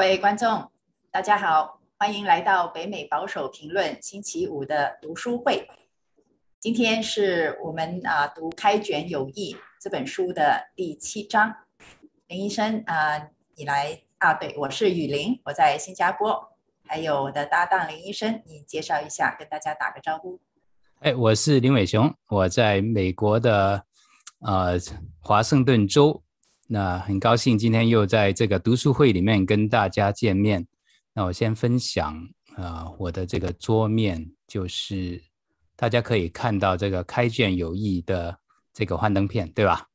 各位观众，大家好，欢迎来到北美保守评论星期五的读书会。今天是我们啊读《开卷有益》这本书的第七章。林医生啊，你来啊？对，我是雨林，我在新加坡。还有我的搭档林医生，你介绍一下，跟大家打个招呼。哎，我是林伟雄，我在美国的呃华盛顿州。那很高兴今天又在这个读书会里面跟大家见面。那我先分享啊、呃，我的这个桌面就是大家可以看到这个开卷有益的这个幻灯片，对吧？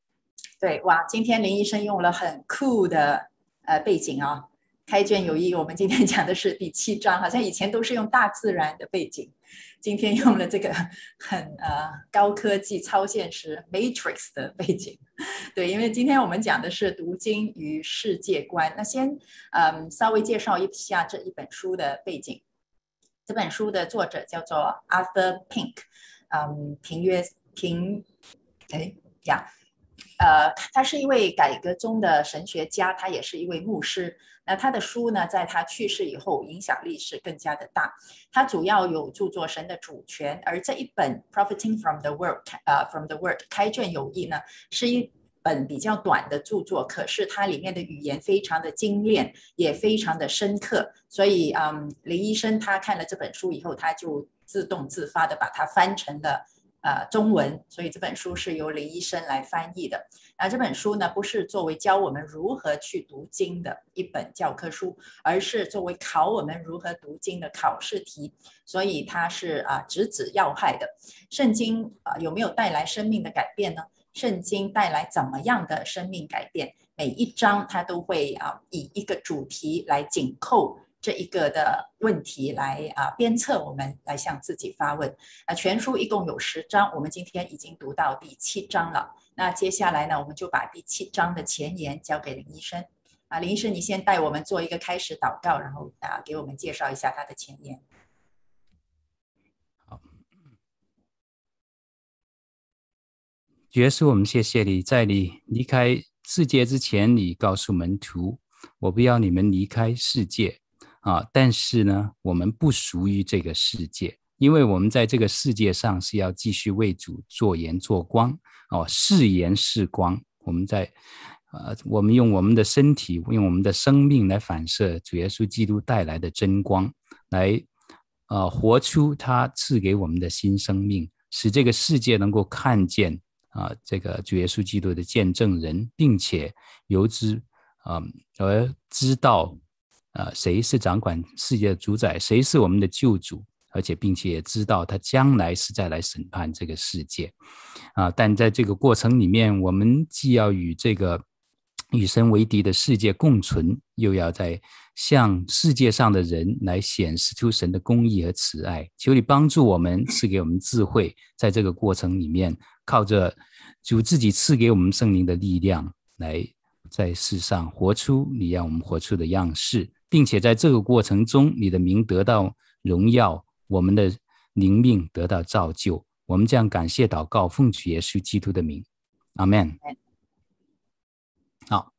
对，哇，今天林医生用了很酷的呃背景啊、哦。开卷有益，我们今天讲的是第七章，好像以前都是用大自然的背景，今天用了这个 很呃高科技、超现实 Matrix 的背景。对，因为今天我们讲的是读经与世界观。那先嗯稍微介绍一下这一本书的背景。这本书的作者叫做 Arthur Pink，嗯，平约平，哎呀，呃，他是一位改革中的神学家，他也是一位牧师。那他的书呢，在他去世以后，影响力是更加的大。他主要有著作《神的主权》，而这一本《Profiting from the World》呃，《From the World》开卷有益呢，是一本比较短的著作，可是它里面的语言非常的精炼，也非常的深刻。所以，嗯，林医生他看了这本书以后，他就自动自发的把它翻成了。呃，中文，所以这本书是由林医生来翻译的。那这本书呢，不是作为教我们如何去读经的一本教科书，而是作为考我们如何读经的考试题。所以它是啊，直指要害的。圣经啊，有没有带来生命的改变呢？圣经带来怎么样的生命改变？每一章它都会啊，以一个主题来紧扣。这一个的问题来啊鞭策我们来向自己发问啊，全书一共有十章，我们今天已经读到第七章了。那接下来呢，我们就把第七章的前言交给林医生啊，林医生你先带我们做一个开始祷告，然后啊给我们介绍一下他的前言。好，耶稣，我们谢谢你，在你离开世界之前，你告诉门徒，我不要你们离开世界。啊，但是呢，我们不属于这个世界，因为我们在这个世界上是要继续为主做盐做光哦，是盐是光。我们在，呃，我们用我们的身体，用我们的生命来反射主耶稣基督带来的真光，来，呃，活出他赐给我们的新生命，使这个世界能够看见啊，这个主耶稣基督的见证人，并且由之啊而知道。呃，谁是掌管世界的主宰？谁是我们的救主？而且，并且也知道他将来是再来审判这个世界。啊，但在这个过程里面，我们既要与这个与神为敌的世界共存，又要在向世界上的人来显示出神的公义和慈爱。求你帮助我们，赐给我们智慧，在这个过程里面，靠着主自己赐给我们圣灵的力量，来在世上活出你让我们活出的样式。并且在这个过程中，你的名得到荣耀，我们的灵命得到造就。我们这样感谢祷告，奉主耶稣基督的名，阿门。好，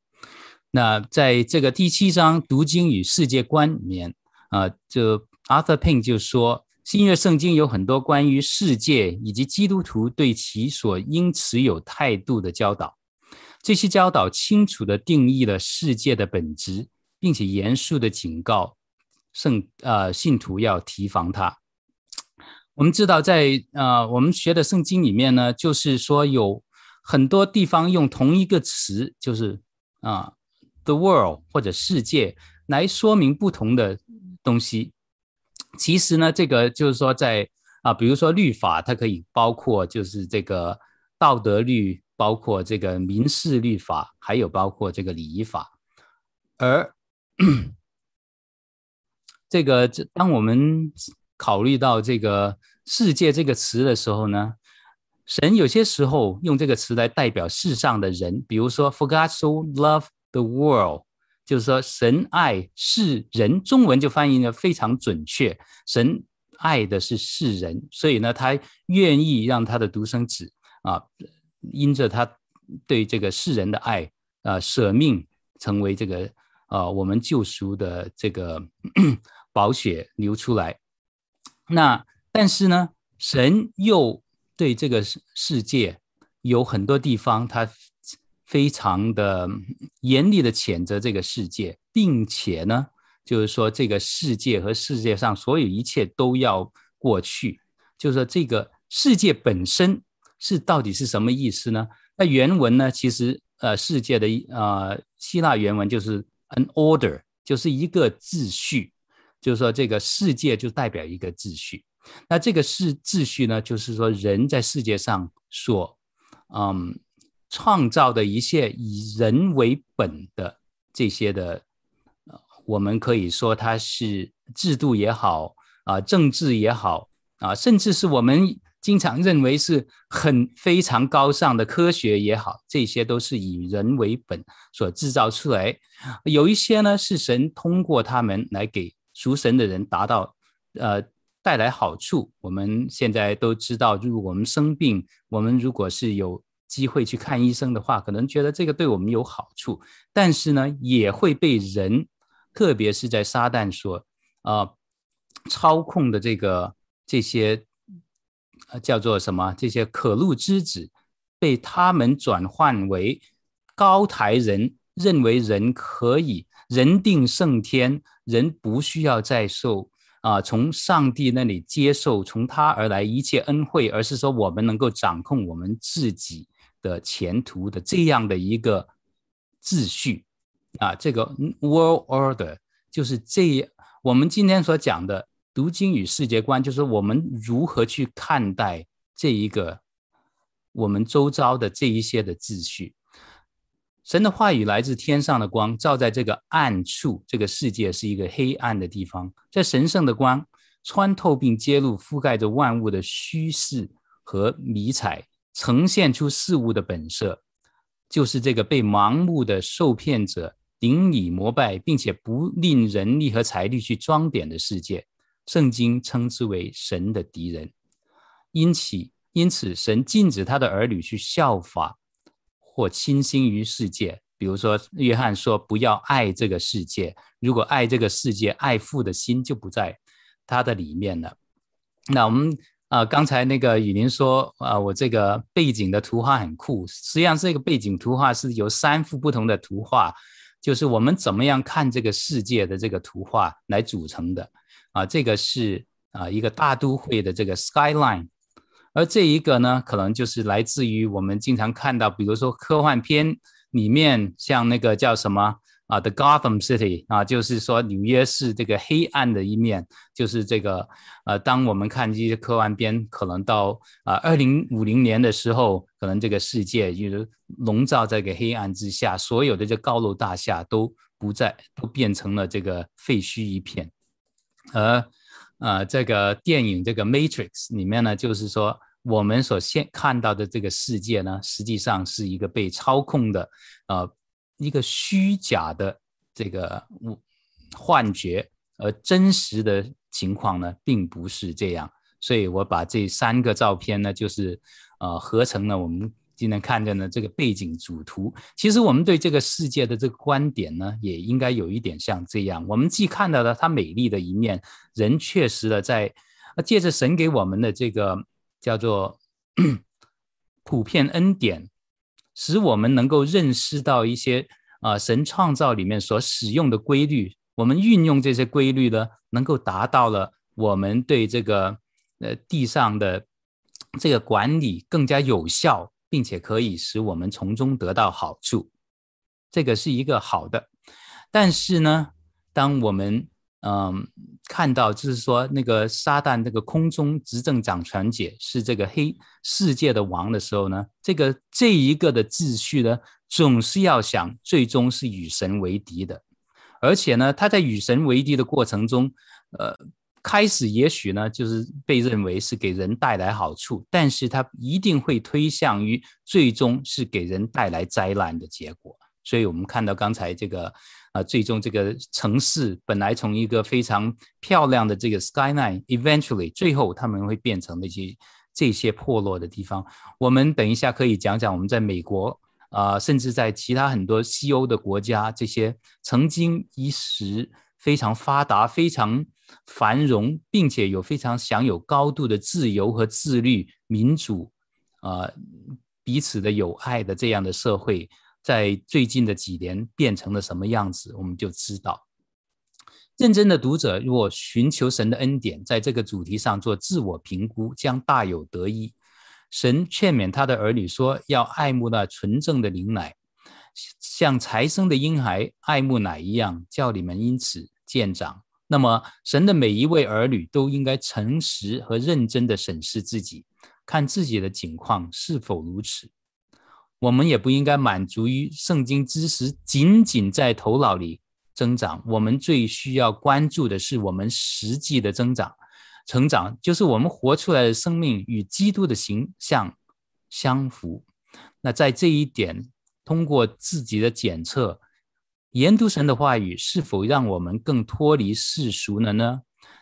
那在这个第七章读经与世界观里面啊，就 Arthur Pink 就说，新约圣经有很多关于世界以及基督徒对其所应持有态度的教导。这些教导清楚地定义了世界的本质。并且严肃的警告圣呃信徒要提防他。我们知道在，在呃我们学的圣经里面呢，就是说有很多地方用同一个词，就是啊、the world 或者世界来说明不同的东西。其实呢，这个就是说在啊、比如说律法，它可以包括就是这个道德律，包括这个民事律法，还有包括这个礼仪法，而 这个，这当我们考虑到这个“世界”这个词的时候呢，神有些时候用这个词来代表世上的人，比如说 “For God so love the world”，就是说神爱世人。中文就翻译的非常准确，神爱的是世人，所以呢，他愿意让他的独生子啊，因着他对这个世人的爱啊，舍命成为这个。呃我们救赎的这个 宝血流出来。那但是呢，神又对这个世界有很多地方，他非常的严厉的谴责这个世界，并且呢，就是说这个世界和世界上所有一切都要过去。就是说这个世界本身是到底是什么意思呢？那原文呢，其实呃，世界的呃希腊原文就是 an order，就是一个秩序，就是说这个世界就代表一个秩序。那这个是秩序呢，就是说人在世界上所嗯创造的一切以人为本的这些的，我们可以说它是制度也好啊、政治也好。啊，甚至是我们经常认为是很非常高尚的科学也好，这些都是以人为本所制造出来。有一些呢，是神通过他们来给属神的人达到，呃，带来好处。我们现在都知道，如果我们生病，我们如果是有机会去看医生的话，可能觉得这个对我们有好处，但是呢，也会被人，特别是在撒旦所、呃、操控的这个。这些叫做什么？这些可怒之子被他们转换为高台人，认为人可以人定胜天，人不需要再受啊，从上帝那里接受从他而来一切恩惠，而是说我们能够掌控我们自己的前途的这样的一个秩序啊，这个 world order 就是这。我们今天所讲的。读经与世界观，就是我们如何去看待这一个我们周遭的这一些的秩序。神的话语来自天上的光，照在这个暗处。这个世界是一个黑暗的地方，在神圣的光穿透并揭露，覆盖着万物的虚实和迷彩，呈现出事物的本色，就是这个被盲目的受骗者顶礼膜拜，并且不吝人力和财力去装点的世界。圣经称之为神的敌人，因此，因此神禁止他的儿女去效法或倾心于世界。比如说，约翰说：“不要爱这个世界，如果爱这个世界，爱父的心就不在他的里面了。”那我们啊、刚才那个雨林说啊、我这个背景的图画很酷。实际上，这个背景图画是由三幅不同的图画，就是我们怎么样看这个世界的这个图画来组成的。啊，这个是啊一个大都会的这个 skyline，而这一个呢，可能就是来自于我们经常看到，比如说科幻片里面，像那个叫什么啊，The Gotham City 啊，就是说纽约市这个黑暗的一面，就是这个呃，当我们看这些科幻片，可能到啊二零五零年的时候，可能这个世界就是笼罩在个黑暗之下，所有的这高楼大厦都不在，都变成了这个废墟一片。而呃，这个电影这个《Matrix》里面呢，就是说我们所现看到的这个世界呢，实际上是一个被操控的，呃，一个虚假的这个幻觉，而真实的情况呢，并不是这样。所以我把这三个照片呢，就是呃，合成了我们。今天看见的这个背景主图，其实我们对这个世界的这个观点呢，也应该有一点像这样。我们既看到了它美丽的一面，人确实的在借着神给我们的这个叫做 普遍恩典，使我们能够认识到一些啊神创造里面所使用的规律。我们运用这些规律呢，能够达到了我们对这个呃地上的这个管理更加有效。并且可以使我们从中得到好处，这个是一个好的。但是呢，当我们嗯、看到，就是说那个撒旦这个空中执政掌权者是这个黑世界的王的时候呢，这个这一个的秩序呢，总是要想最终是与神为敌的，而且呢，他在与神为敌的过程中，呃。开始也许呢，就是被认为是给人带来好处，但是它一定会推向于最终是给人带来灾难的结果。所以我们看到刚才这个，啊，最终这个城市本来从一个非常漂亮的这个 skyline，eventually 最后他们会变成那些这些破落的地方。我们等一下可以讲讲我们在美国啊、甚至在其他很多西欧的国家，这些曾经一时非常发达、非常繁荣，并且有非常享有高度的自由和自律、民主啊、彼此的友爱的这样的社会，在最近的几年变成了什么样子，我们就知道。认真的读者，若寻求神的恩典，在这个主题上做自我评估，将大有得益。神劝勉他的儿女说：“要爱慕那纯正的灵奶，像才生的婴孩爱慕奶一样，叫你们因此渐长。”那么，神的每一位儿女都应该诚实和认真地审视自己，看自己的境况是否如此。我们也不应该满足于圣经知识仅仅在头脑里。增长，我们最需要关注的是我们实际的增长、成长，就是我们活出来的生命与基督的形象相符。那在这一点，通过自己的检测，研读神的话语，是否让我们更脱离世俗了呢？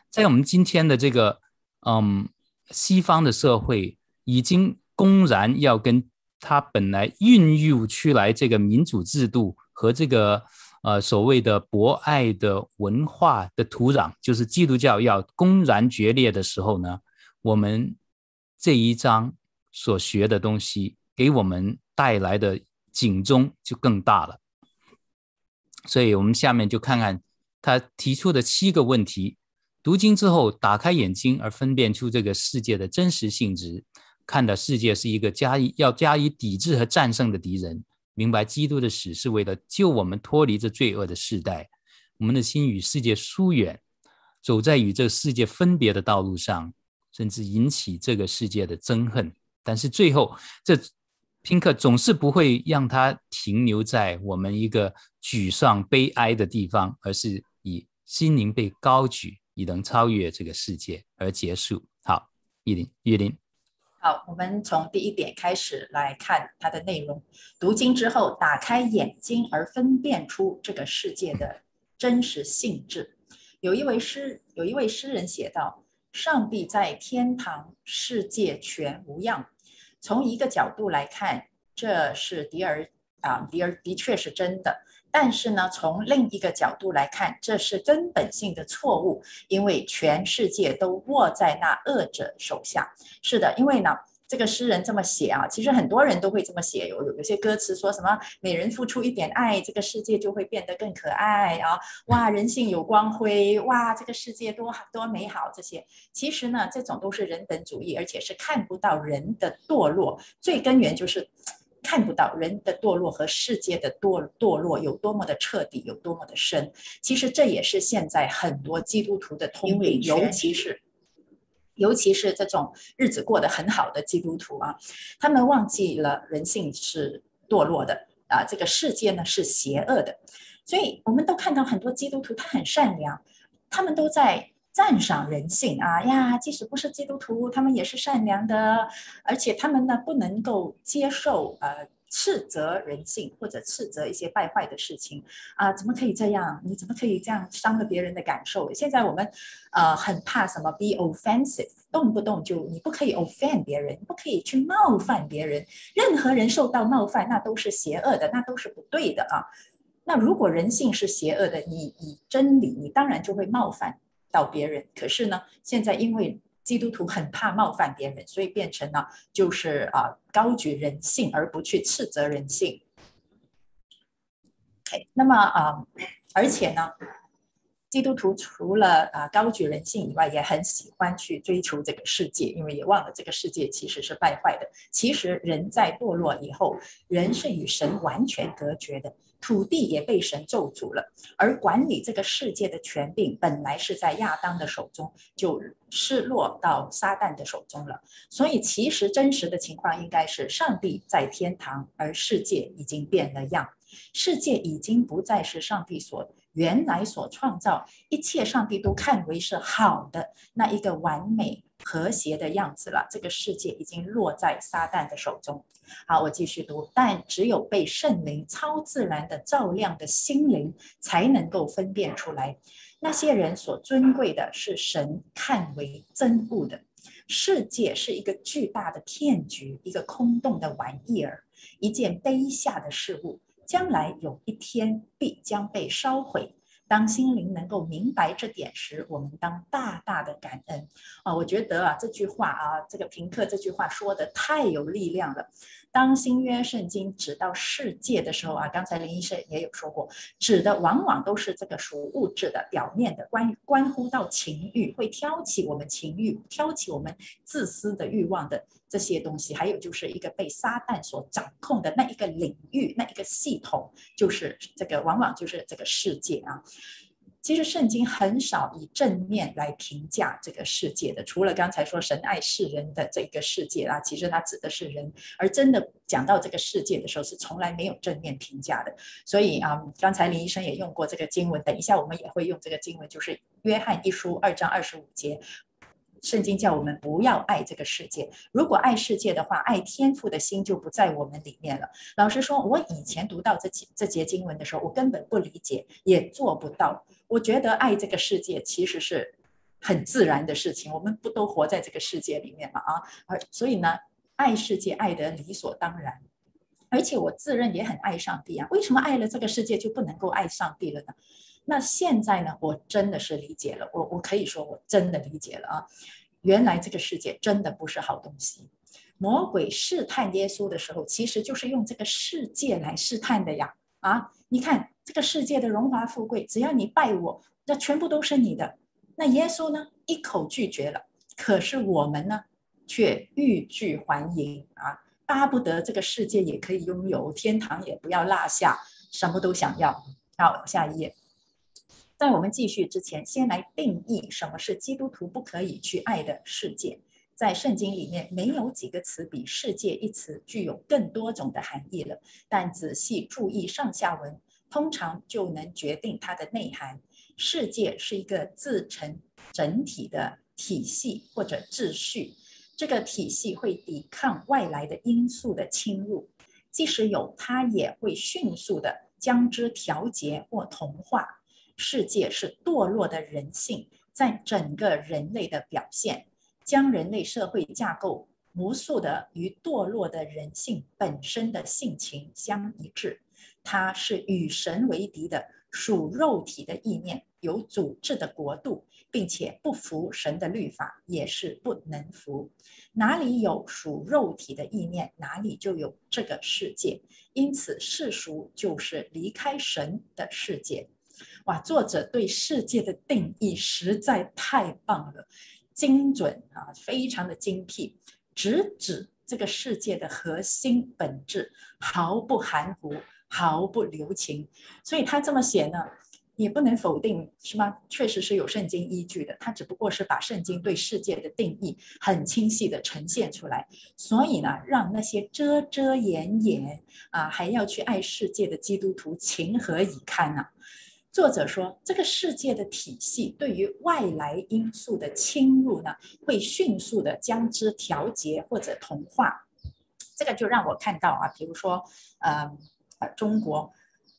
在我们今天的这个嗯西方的社会，已经公然要跟他本来孕育出来这个民主制度和这个。呃，所谓的博爱的文化的土壤，就是基督教要公然决裂的时候呢，我们这一章所学的东西，给我们带来的警钟就更大了。所以，我们下面就看看他提出的七个问题：读经之后，打开眼睛而分辨出这个世界的真实性质，看到世界是一个加以要加以抵制和战胜的敌人。明白基督的死是为了救我们脱离这罪恶的世代，我们的心与世界疏远，走在与这个世界分别的道路上，甚至引起这个世界的憎恨。但是最后，这宾客总是不会让它停留在我们一个沮丧悲哀的地方，而是以心灵被高举，以能超越这个世界而结束。好，玉林，玉林。好，我们从第一点开始来看它的内容。读经之后，打开眼睛而分辨出这个世界的真实性质。有一位诗，有一位诗人写道：“上帝在天堂，世界全无恙。”从一个角度来看，这是迪尔啊，迪尔的确是真的。但是呢，从另一个角度来看，这是根本性的错误，因为全世界都握在那恶者手下。是的，因为呢，这个诗人这么写啊，其实很多人都会这么写。有有有些歌词说什么“每人付出一点爱，这个世界就会变得更可爱”啊，哇，人性有光辉，哇，这个世界多好多美好。这些其实呢，这种都是人本主义，而且是看不到人的堕落，最根源就是。看不到人的堕落和世界的堕堕落有多么的彻底，有多么的深。其实这也是现在很多基督徒的通病，尤其是尤其是这种日子过得很好的基督徒啊，他们忘记了人性是堕落的啊，这个世界呢是邪恶的。所以我们都看到很多基督徒他很善良，他们都在。赞赏人性啊呀，即使不是基督徒，他们也是善良的，而且他们呢不能够接受呃斥责人性或者斥责一些败坏的事情啊，怎么可以这样？你怎么可以这样伤了别人的感受？现在我们呃很怕什么 be offensive，动不动就你不可以 offend 别人，你不可以去冒犯别人，任何人受到冒犯那都是邪恶的，那都是不对的啊。那如果人性是邪恶的，你以真理，你当然就会冒犯。到别人，可是呢，现在因为基督徒很怕冒犯别人，所以变成了就是啊高举人性而不去斥责人性。OK，那么啊，而且呢，基督徒除了啊高举人性以外，也很喜欢去追求这个世界，因为也忘了这个世界其实是败坏的。其实人在堕落以后，人是与神完全隔绝的。土地也被神咒诅了，而管理这个世界的权柄本来是在亚当的手中，就失落到撒旦的手中了。所以，其实真实的情况应该是上帝在天堂，而世界已经变了样。世界已经不再是上帝所原来所创造，一切上帝都看为是好的那一个完美和谐的样子了。这个世界已经落在撒旦的手中。好，我继续读。但只有被圣灵超自然的照亮的心灵，才能够分辨出来，那些人所尊贵的是神看为真物的，世界是一个巨大的骗局，一个空洞的玩意儿，一件卑下的事物，将来有一天必将被烧毁。当心灵能够明白这点时，我们当大大的感恩啊！我觉得啊，这句话啊，这个平克这句话说的太有力量了。当新约圣经指到世界的时候啊，刚才林医生也有说过，指的往往都是这个属物质的、表面的，关关乎到情欲，会挑起我们情欲、挑起我们自私的欲望的这些东西。还有就是一个被撒旦所掌控的那一个领域、那一个系统，就是这个往往就是这个世界啊。其实圣经很少以正面来评价这个世界的，除了刚才说神爱世人的这个世界啦，其实它指的是人，而真的讲到这个世界的时候，是从来没有正面评价的。所以啊，刚才林医生也用过这个经文，等一下我们也会用这个经文，就是约翰一书二章二十五节。圣经叫我们不要爱这个世界。如果爱世界的话，爱天赋的心就不在我们里面了。老实说，我以前读到这节这节经文的时候，我根本不理解，也做不到。我觉得爱这个世界其实是很自然的事情。我们不都活在这个世界里面吗？啊，而所以呢，爱世界爱得理所当然。而且我自认也很爱上帝啊。为什么爱了这个世界就不能够爱上帝了呢？那现在呢，我真的是理解了，我我可以说我真的理解了啊！原来这个世界真的不是好东西。魔鬼试探耶稣的时候，其实就是用这个世界来试探的呀！啊，你看这个世界的荣华富贵，只要你拜我，那全部都是你的。那耶稣呢，一口拒绝了。可是我们呢，却欲拒还迎啊！巴不得这个世界也可以拥有，天堂也不要落下，什么都想要。好，下一页。在我们继续之前，先来定义什么是基督徒不可以去爱的世界。在圣经里面，没有几个词比“世界”一词具有更多种的含义了。但仔细注意上下文，通常就能决定它的内涵。世界是一个自成整体的体系或者秩序，这个体系会抵抗外来的因素的侵入，即使有，它也会迅速地将之调节或同化。世界是堕落的人性在整个人类的表现，将人类社会架构无数的与堕落的人性本身的性情相一致。它是与神为敌的属肉体的意念，有组织的国度，并且不服神的律法，也是不能服。哪里有属肉体的意念，哪里就有这个世界。因此，世俗就是离开神的世界。哇，作者对世界的定义实在太棒了，精准啊，非常的精辟，直指这个世界的核心本质，毫不含糊，毫不留情。所以他这么写呢，也不能否定，是吗？确实是有圣经依据的。他只不过是把圣经对世界的定义很清晰地呈现出来，所以呢，让那些遮遮掩掩啊，还要去爱世界的基督徒情何以堪呢？作者说，这个世界的体系对于外来因素的侵入呢，会迅速的将之调节或者同化。这个就让我看到啊，比如说，呃，呃，中国，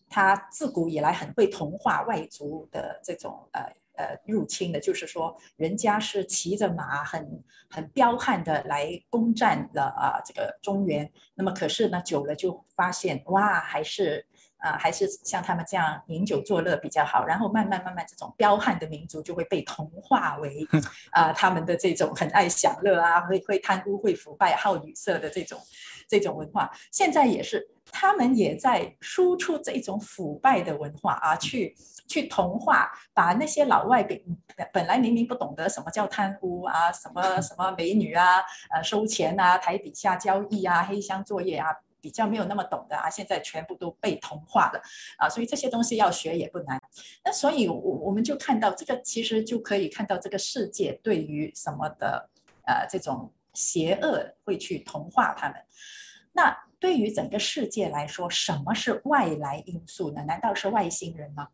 它自古以来很会同化外族的这种呃呃入侵的，就是说，人家是骑着马很很彪悍的来攻占了啊这个中原，那么可是呢，久了就发现哇，还是。啊，还是像他们这样饮酒作乐比较好。然后慢慢慢慢，这种彪悍的民族就会被同化为啊，他们的这种很爱享乐啊，会会贪污、会腐败、好女色的这种这种文化。现在也是，他们也在输出这种腐败的文化啊，去去同化，把那些老外本本来明明不懂得什么叫贪污啊，什么什么美女啊，呃，收钱啊，台底下交易啊，黑箱作业啊。比较没有那么懂的啊，现在全部都被同化了啊，所以这些东西要学也不难。那所以，我我们就看到这个，其实就可以看到这个世界对于什么的呃这种邪恶会去同化他们。那对于整个世界来说，什么是外来因素呢？难道是外星人吗？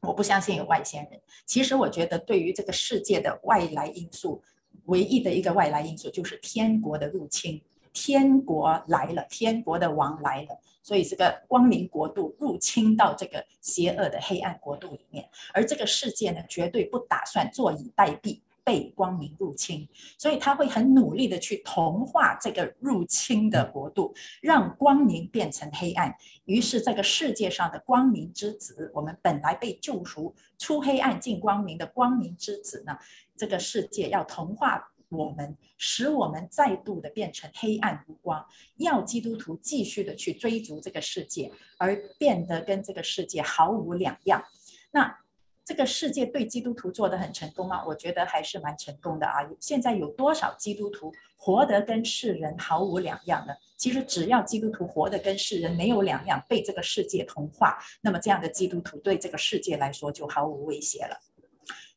我不相信有外星人。其实我觉得，对于这个世界的外来因素，唯一的一个外来因素就是天国的入侵。天国来了，天国的王来了，所以这个光明国度入侵到这个邪恶的黑暗国度里面，而这个世界呢，绝对不打算坐以待毙被光明入侵，所以他会很努力的去同化这个入侵的国度，让光明变成黑暗。于是这个世界上的光明之子，我们本来被救赎出黑暗进光明的光明之子呢，这个世界要同化我们，使我们再度的变成黑暗无光，要基督徒继续的去追逐这个世界，而变得跟这个世界毫无两样。那这个世界对基督徒做得很成功吗？我觉得还是蛮成功的啊。现在有多少基督徒活得跟世人毫无两样呢？其实只要基督徒活得跟世人没有两样，被这个世界同化，那么这样的基督徒对这个世界来说就毫无威胁了。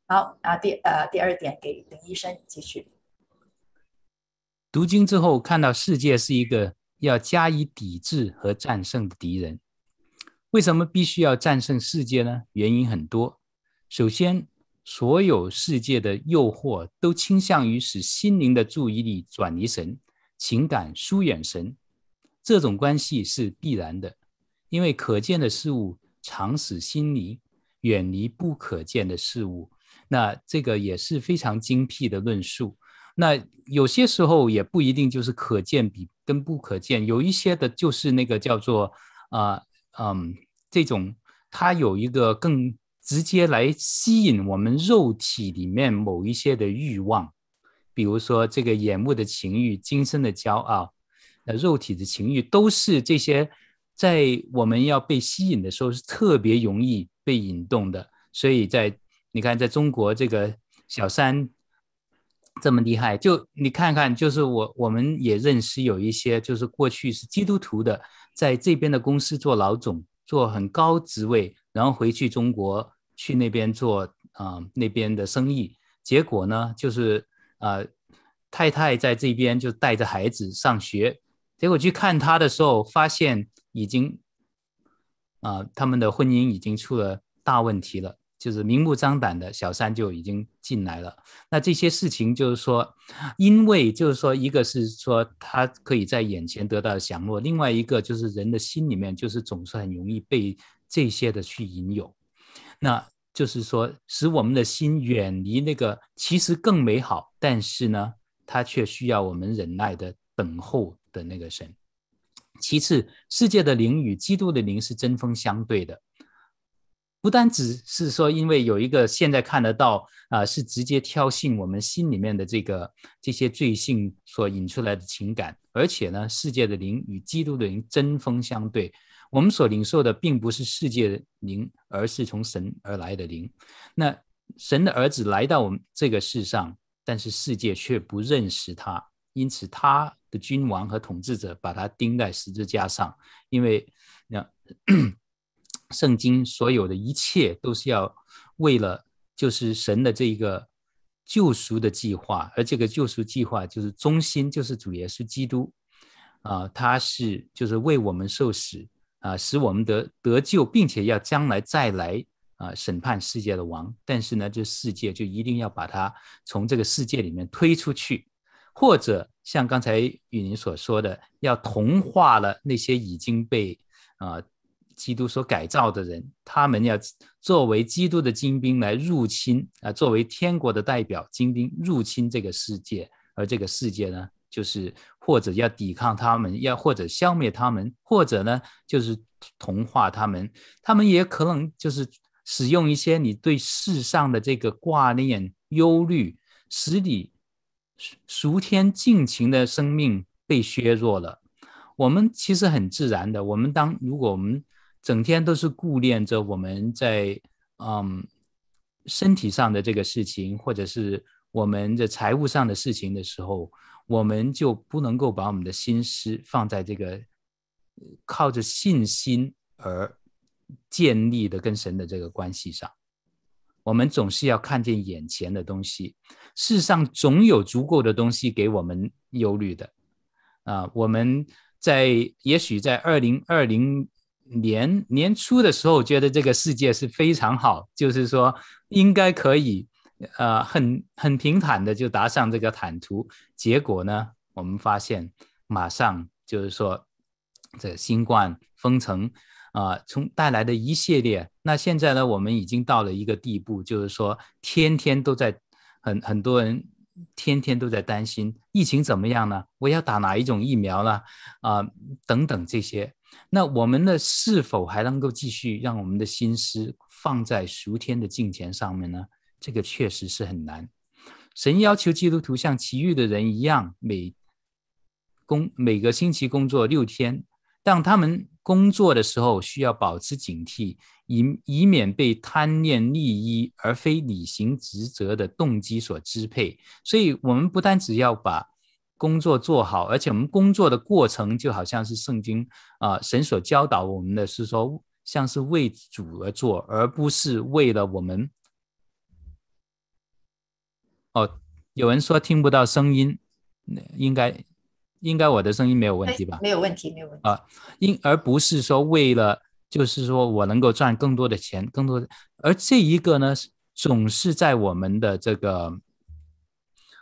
好，啊，第呃第二点给林医生继续。读经之后，看到世界是一个要加以抵制和战胜的敌人。为什么必须要战胜世界呢？原因很多。首先，所有世界的诱惑都倾向于使心灵的注意力转离神，情感疏远神。这种关系是必然的，因为可见的事物常使心灵远离不可见的事物。那这个也是非常精辟的论述。那有些时候也不一定就是可见比跟不可见，有一些的就是那个叫做啊。呃嗯，这种它有一个更直接来吸引我们肉体里面某一些的欲望，比如说这个眼目的情欲、今生的骄傲，呃，肉体的情欲都是这些在我们要被吸引的时候是特别容易被引动的。所以在你看，在中国这个小三这么厉害，就你看看，就是我我们也认识有一些，就是过去是基督徒的。在这边的公司做老总，做很高职位，然后回去中国去那边做啊、那边的生意，结果呢就是啊、太太在这边就带着孩子上学，结果去看他的时候，发现已经啊、他们的婚姻已经出了大问题了。就是明目张胆的小三就已经进来了。那这些事情就是说，因为就是说，一个是说他可以在眼前得到享乐，另外一个就是人的心里面就是总是很容易被这些的去引诱。那就是说，使我们的心远离那个其实更美好，但是呢，他却需要我们忍耐的等候的那个神。其次，世界的灵与基督的灵是针锋相对的。不单只是说，因为有一个现在看得到啊、是直接挑衅我们心里面的这个这些罪性所引出来的情感，而且呢，世界的灵与基督的灵针锋相对。我们所领受的并不是世界的灵，而是从神而来的灵。那神的儿子来到我们这个世上，但是世界却不认识他，因此他的君王和统治者把他钉在十字架上，因为那。圣经所有的一切都是要为了，就是神的这一个救赎的计划，而这个救赎计划就是中心，就是主耶稣基督啊，他是就是为我们受死啊，使我们得得救，并且要将来再来啊审判世界的王。但是呢，这世界就一定要把他从这个世界里面推出去，或者像刚才与您所说的，要同化了那些已经被啊。基督所改造的人，他们要作为基督的精兵来入侵啊，作为天国的代表精兵入侵这个世界，而这个世界呢，就是或者要抵抗他们，要或者消灭他们，或者呢，就是同化他们。他们也可能就是使用一些你对世上的这个挂念、忧虑，使你熟天尽情的生命被削弱了。我们其实很自然的，我们当如果我们整天都是顾念着我们在嗯身体上的这个事情，或者是我们的财务上的事情的时候，我们就不能够把我们的心思放在这个靠着信心而建立的跟神的这个关系上。我们总是要看见眼前的东西，世上总有足够的东西给我们忧虑的啊！我们在也许在二零二零。年年初的时候，觉得这个世界是非常好，就是说应该可以，呃，很很平坦的就达上这个坦途。结果呢，我们发现马上就是说，这新冠封城啊，从、带来的一系列。那现在呢，我们已经到了一个地步，就是说天天都在很很多人天天都在担心疫情怎么样呢？我要打哪一种疫苗呢？啊、等等这些。那我们呢，是否还能够继续让我们的心思放在赎天的敬虔上面呢？这个确实是很难。神要求基督徒像其余的人一样，每工每个星期工作六天，当他们工作的时候，需要保持警惕，以以免被贪恋利益而非履行职责的动机所支配。所以，我们不单只要把工作做好，而且我们工作的过程就好像是圣经啊、呃，神所教导我们的是说，像是为主而做，而不是为了我们。哦，有人说听不到声音，应该应该我的声音没有问题吧？没有问题，没有问题啊，因而不是说为了就是说我能够赚更多的钱，更多的，而这一个呢，总是在我们的这个。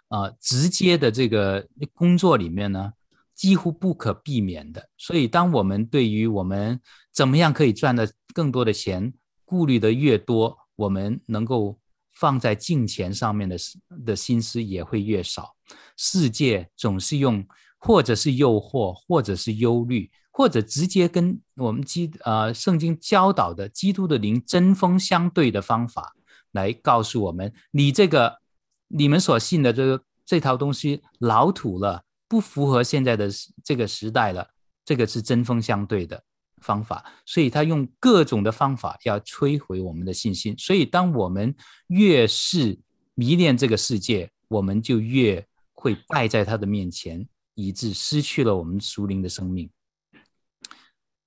啊、直接的这个工作里面呢，几乎不可避免的。所以，当我们对于我们怎么样可以赚的更多的钱顾虑的越多，我们能够放在金钱上面的的心思也会越少。世界总是用或者是诱惑，或者是忧虑，或者直接跟我们基呃圣经教导的基督的灵针锋相对的方法来告诉我们：你这个。你们所信的这个这套东西老土了，不符合现在的这个时代了。这个是针锋相对的方法，所以他用各种的方法要摧毁我们的信心。所以，当我们越是迷恋这个世界，我们就越会败在他的面前，以致失去了我们属灵的生命。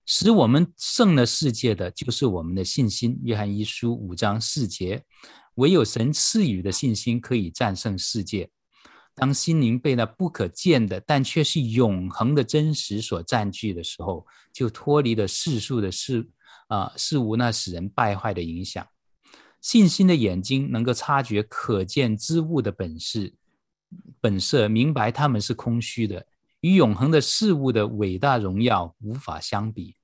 使我们胜了世界的就是我们的信心。约翰一书五章四节。唯有神赐予的信心可以战胜世界。当心灵被那不可见的，但却是永恒的真实所占据的时候，就脱离了世俗的事啊事物，那使人败坏的影响。信心的眼睛能够察觉可见之物的本事本色，明白它们是空虚的，与永恒的事物的伟大荣耀无法相比。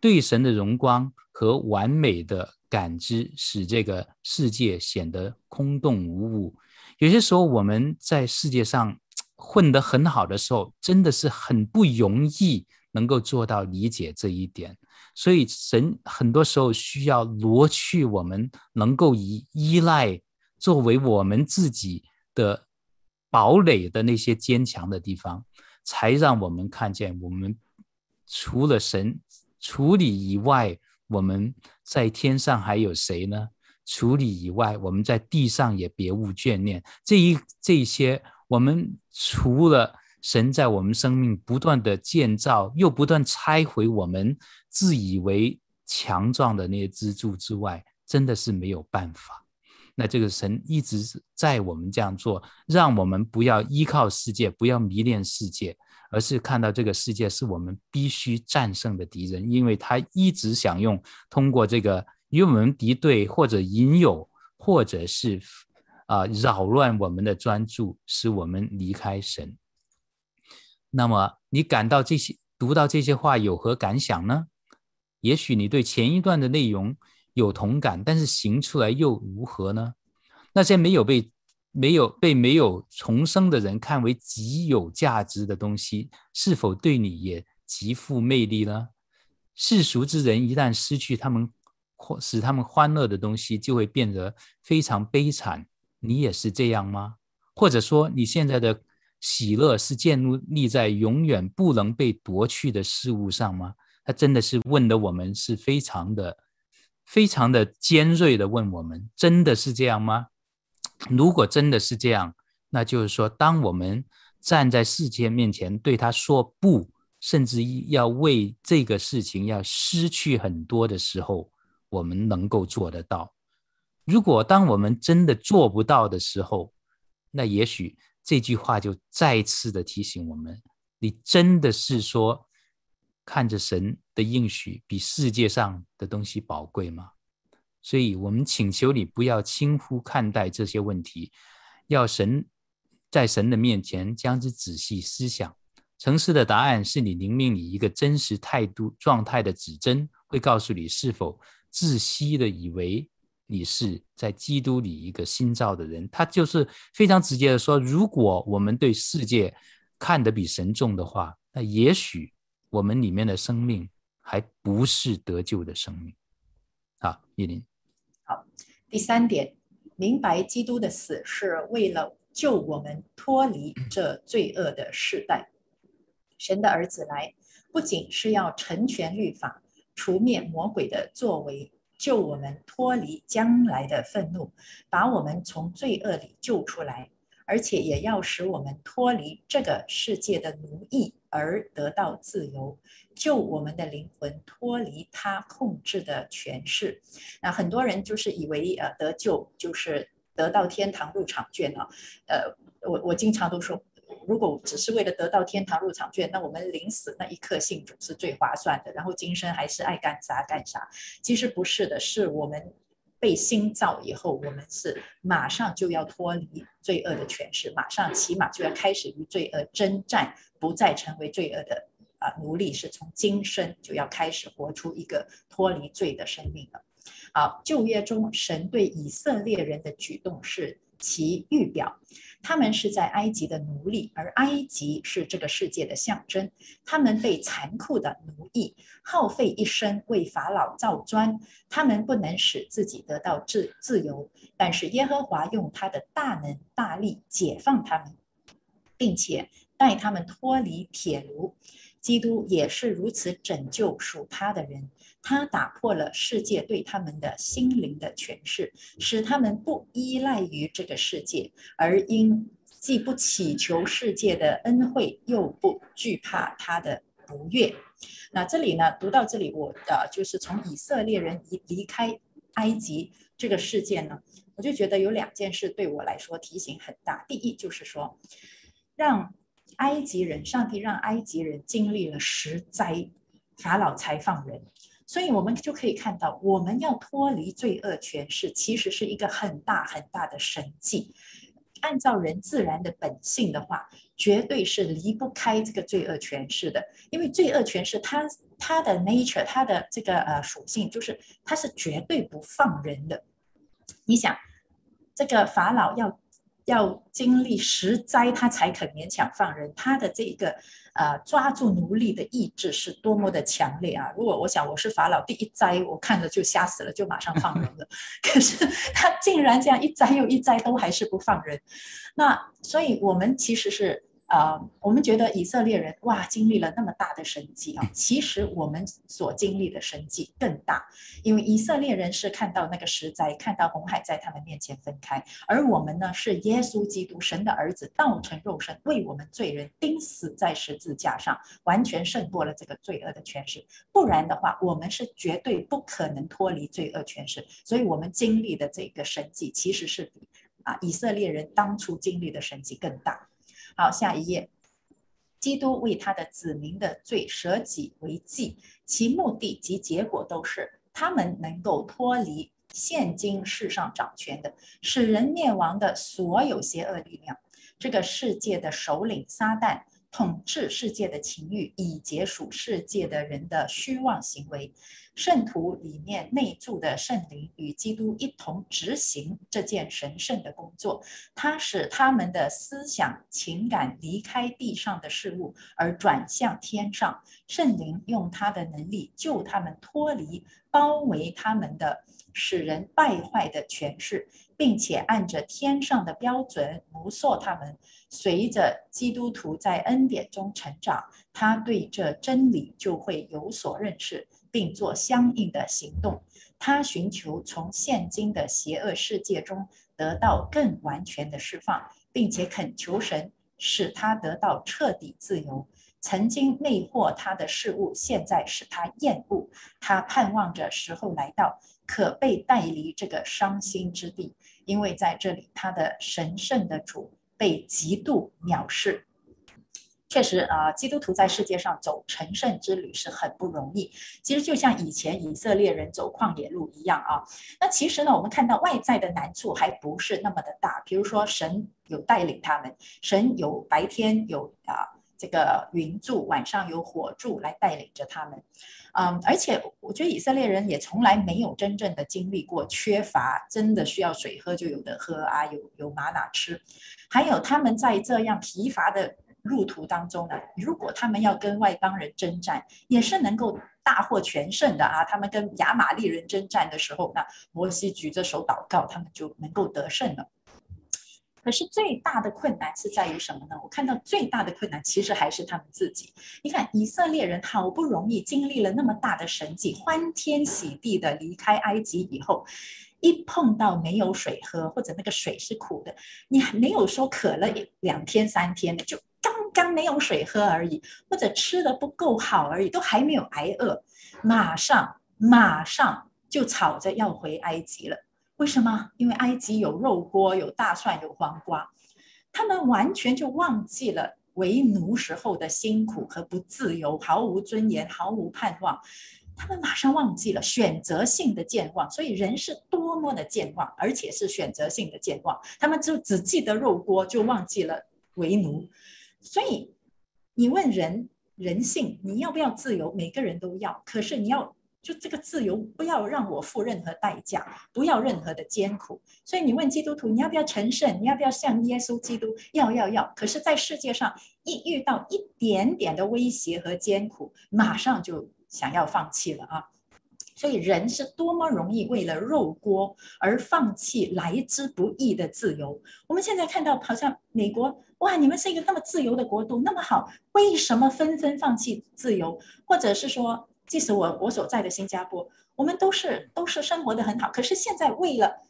对神的荣光和完美的。感知使这个世界显得空洞无物。有些时候，我们在世界上混得很好的时候，真的是很不容易能够做到理解这一点。所以，神很多时候需要挪去我们能够以依赖作为我们自己的堡垒的那些坚强的地方，才让我们看见我们除了神除你以外。我们在天上还有谁呢？除你以外，我们在地上也别无眷恋。这一这些，我们除了神在我们生命不断的建造，又不断拆毁我们自以为强壮的那些支柱之外，真的是没有办法。那这个神一直在我们这样做，让我们不要依靠世界，不要迷恋世界。而是看到这个世界是我们必须战胜的敌人，因为他一直想用通过这个与我们敌对，或者引诱，或者是啊、扰乱我们的专注，使我们离开神。那么你感到这些读到这些话有何感想呢？也许你对前一段的内容有同感，但是行出来又如何呢？那些没有被。没有被没有重生的人看为极有价值的东西，是否对你也极富魅力呢？世俗之人一旦失去他们或使他们欢乐的东西，就会变得非常悲惨。你也是这样吗？或者说，你现在的喜乐是建立在永远不能被夺去的事物上吗？他真的是问的我们是非常的、非常的尖锐的问我们，真的是这样吗？如果真的是这样，那就是说，当我们站在世界面前对他说不，甚至要为这个事情要失去很多的时候，我们能够做得到。如果当我们真的做不到的时候，那也许这句话就再次的提醒我们：你真的是说看着神的应许比世界上的东西宝贵吗？所以，我们请求你不要轻忽看待这些问题，要神在神的面前将之仔细思想。诚实的答案是你灵命里一个真实态度状态的指针，会告诉你是否窒息的以为你是在基督里一个新造的人。他就是非常直接的说，如果我们对世界看得比神重的话，那也许我们里面的生命还不是得救的生命。好，叶林。好，第三点，明白基督的死是为了救我们脱离这罪恶的世代。神的儿子来，不仅是要成全律法，除灭魔鬼的作为，救我们脱离将来的愤怒，把我们从罪恶里救出来。而且也要使我们脱离这个世界的奴役，而得到自由，救我们的灵魂脱离他控制的权势。那很多人就是以为呃得救就是得到天堂入场券啊，呃，我我经常都说，如果只是为了得到天堂入场券，那我们临死那一刻信主是最划算的，然后今生还是爱干啥干啥。其实不是的，是我们。被新造以后，我们是马上就要脱离罪恶的权势，马上起码就要开始与罪恶征战，不再成为罪恶的啊奴隶，是从今生就要开始活出一个脱离罪的生命了。好，旧约中神对以色列人的举动是。其预表，他们是在埃及的奴隶，而埃及是这个世界的象征。他们被残酷的奴役，耗费一生为法老造砖，他们不能使自己得到自自由。但是耶和华用他的大能大力解放他们，并且带他们脱离铁炉。基督也是如此拯救属他的人。他打破了世界对他们的心灵的诠释，使他们不依赖于这个世界，而因既不祈求世界的恩惠，又不惧怕他的不悦。那这里呢，读到这里，我呃，就是从以色列人离离开埃及这个事件呢，我就觉得有两件事对我来说提醒很大。第一就是说，让埃及人，上帝让埃及人经历了十灾，法老才放人。所以，我们就可以看到，我们要脱离罪恶权势，其实是一个很大很大的神迹。按照人自然的本性的话，绝对是离不开这个罪恶权势的。因为罪恶权势，它它的 nature，它的这个呃属性，就是它是绝对不放人的。你想，这个法老要。要经历十灾，他才肯勉强放人。他的这个呃抓住奴隶的意志是多么的强烈啊！如果我想我是法老，第一灾我看着就吓死了，就马上放人了。可是他竟然这样一灾又一灾都还是不放人，那所以我们其实是。啊、我们觉得以色列人哇，经历了那么大的神迹啊！其实我们所经历的神迹更大，因为以色列人是看到那个十灾，看到红海在他们面前分开，而我们呢是耶稣基督神的儿子，道成肉身，为我们罪人钉死在十字架上，完全胜过了这个罪恶的权势。不然的话，我们是绝对不可能脱离罪恶权势。所以，我们经历的这个神迹，其实是比啊以色列人当初经历的神迹更大。好，下一页。基督为他的子民的罪舍己为祭，其目的及结果都是他们能够脱离现今世上掌权的、使人灭亡的所有邪恶力量，这个世界的首领撒旦。统治世界的情欲，以结束世界的人的虚妄行为。圣徒里面内住的圣灵与基督一同执行这件神圣的工作，他使他们的思想情感离开地上的事物，而转向天上。圣灵用他的能力救他们脱离包围他们的使人败坏的权势。并且按着天上的标准模塑他们，随着基督徒在恩典中成长，他对这真理就会有所认识，并做相应的行动。他寻求从现今的邪恶世界中得到更完全的释放，并且恳求神使他得到彻底自由。曾经魅惑他的事物，现在使他厌恶。他盼望着时候来到。可被带离这个伤心之地，因为在这里，他的神圣的主被极度藐视。确实啊，基督徒在世界上走成圣之旅是很不容易。其实就像以前以色列人走旷野路一样啊。那其实呢，我们看到外在的难处还不是那么的大。比如说，神有带领他们，神有白天有啊这个云柱，晚上有火柱来带领着他们。嗯，而且我觉得以色列人也从来没有真正的经历过缺乏，真的需要水喝就有的喝啊，有有玛哪吃。还有他们在这样疲乏的路途当中呢，如果他们要跟外邦人征战，也是能够大获全胜的啊。他们跟亚玛力人征战的时候，那摩西举着手祷告，他们就能够得胜了。可是最大的困难是在于什么呢？我看到最大的困难其实还是他们自己。你看，以色列人好不容易经历了那么大的神迹，欢天喜地的离开埃及以后，一碰到没有水喝，或者那个水是苦的，你还没有说渴了一两天三天的，就刚刚没有水喝而已，或者吃的不够好而已，都还没有挨饿，马上马上就吵着要回埃及了。为什么？因为埃及有肉锅，有大蒜，有黄瓜，他们完全就忘记了为奴时候的辛苦和不自由，毫无尊严，毫无盼望。他们马上忘记了选择性的健忘，所以人是多么的健忘，而且是选择性的健忘。他们就只记得肉锅，就忘记了为奴。所以你问人人性，你要不要自由？每个人都要，可是你要。就这个自由，不要让我付任何代价，不要任何的艰苦。所以你问基督徒，你要不要成圣？你要不要像耶稣基督？要要要。可是，在世界上一遇到一点点的威胁和艰苦，马上就想要放弃了啊！所以人是多么容易为了肉锅而放弃来之不易的自由。我们现在看到，好像美国，哇，你们是一个那么自由的国度，那么好，为什么纷纷放弃自由？或者是说，即使我我所在的新加坡，我们都是都是生活得很好，可是现在为了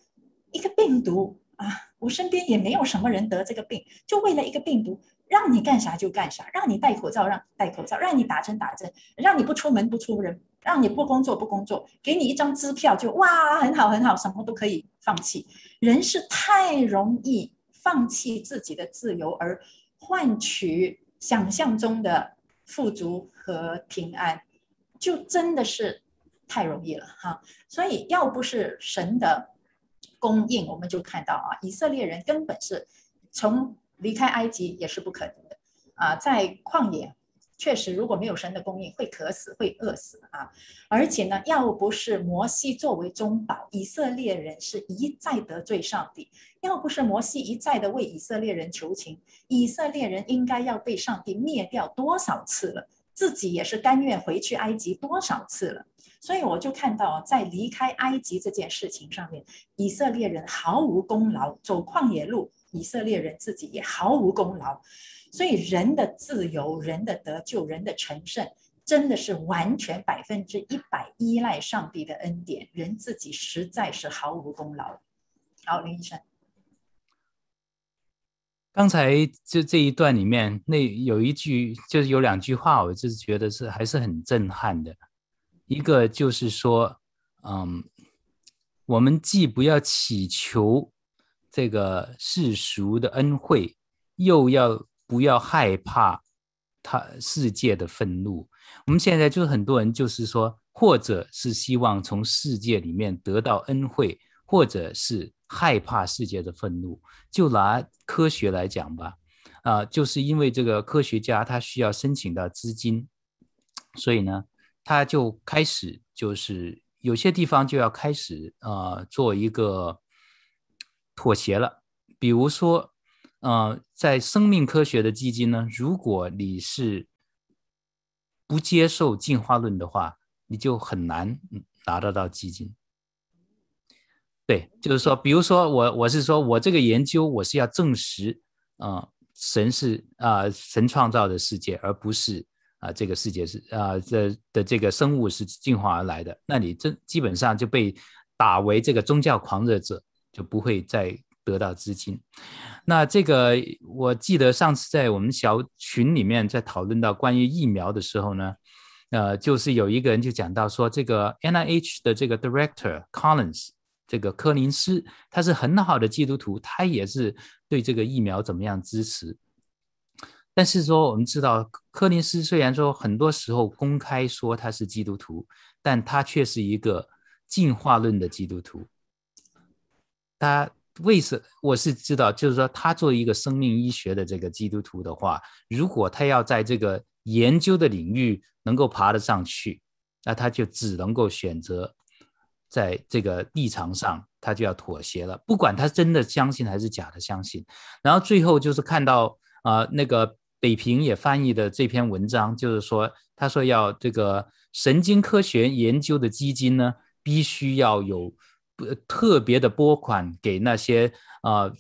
一个病毒啊，我身边也没有什么人得这个病，就为了一个病毒，让你干啥就干啥，让你戴口罩让戴口罩，让你打针打针，让你不出门不出门，让你不工作不工作，给你一张支票就哇很好很好，什么都可以放弃。人是太容易放弃自己的自由，而换取想象中的富足和平安。就真的是太容易了哈，所以要不是神的供应，我们就看到啊，以色列人根本是从离开埃及也是不可能的啊，在旷野确实如果没有神的供应，会渴死，会饿死啊。而且呢，要不是摩西作为中保，以色列人是一再得罪上帝；要不是摩西一再的为以色列人求情，以色列人应该要被上帝灭掉多少次了。自己也是甘愿回去埃及多少次了，所以我就看到在离开埃及这件事情上面，以色列人毫无功劳，走旷野路，以色列人自己也毫无功劳。所以人的自由、人的得救、人的成圣，真的是完全百分之一百依赖上帝的恩典，人自己实在是毫无功劳。好，林医生。刚才就这一段里面，那有一句，就是有两句话，我就是觉得是还是很震撼的。一个就是说，嗯，我们既不要祈求这个世俗的恩惠，又要不要害怕他世界的愤怒。我们现在就是很多人就是说，或者是希望从世界里面得到恩惠，或者是。害怕世界的愤怒，就拿科学来讲吧，啊，就是因为这个科学家他需要申请到资金，所以呢，他就开始就是有些地方就要开始啊做一个妥协了，比如说，呃，在生命科学的基金呢，如果你是不接受进化论的话，你就很难拿得到基金。对，就是说，比如说我，我是说我这个研究，我是要证实，啊、呃，神是啊、呃，神创造的世界，而不是啊、呃，这个世界是啊、呃，这的这个生物是进化而来的。那你这基本上就被打为这个宗教狂热者，就不会再得到资金。那这个我记得上次在我们小群里面在讨论到关于疫苗的时候呢，呃，就是有一个人就讲到说，这个 NIH 的这个 Director Collins。这个柯林斯他是很好的基督徒，他也是对这个疫苗怎么样支持。但是说我们知道，柯林斯虽然说很多时候公开说他是基督徒，但他却是一个进化论的基督徒。他为什我是知道，就是说他作为一个生命医学的这个基督徒的话，如果他要在这个研究的领域能够爬得上去，那他就只能够选择在这个立场上，他就要妥协了。不管他真的相信还是假的相信。然后最后就是看到啊、呃，那个北平也翻译的这篇文章，就是说他说要这个神经科学研究的基金呢，必须要有。特别的拨款给那些啊、呃、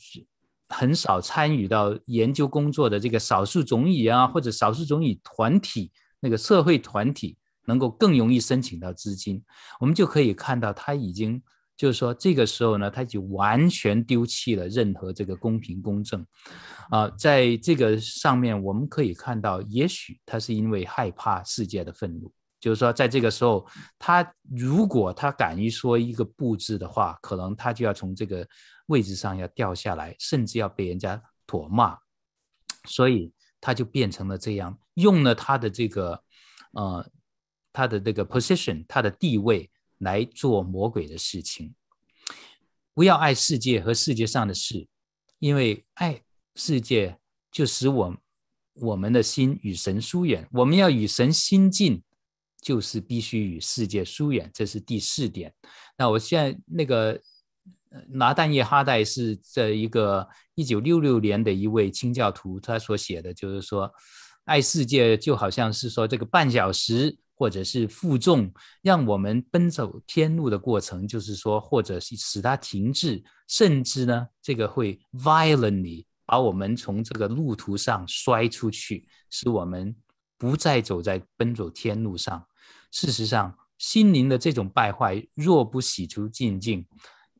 很少参与到研究工作的这个少数族裔啊，或者少数族裔团体那个社会团体，能够更容易申请到资金。我们就可以看到，他已经就是说这个时候呢，他已经完全丢弃了任何这个公平公正啊、在这个上面我们可以看到，也许他是因为害怕世界的愤怒。就是说，在这个时候，他如果他敢于说一个不字的话，可能他就要从这个位置上要掉下来，甚至要被人家唾骂。所以他就变成了这样，用了他的这个呃他的这个 position，他的地位来做魔鬼的事情。不要爱世界和世界上的事，因为爱世界就使我我们的心与神疏远。我们要与神心近。就是必须与世界疏远，这是第四点。那我现在那个拿但叶哈代是这一个一九六六年的一位清教徒，他所写的就是说，爱世界就好像是说这个绊脚石或者是负重，让我们奔走天路的过程，就是说，或者是使它停滞，甚至呢，这个会 violently 把我们从这个路途上摔出去，使我们不再走在奔走天路上。事实上，心灵的这种败坏，若不洗除净净，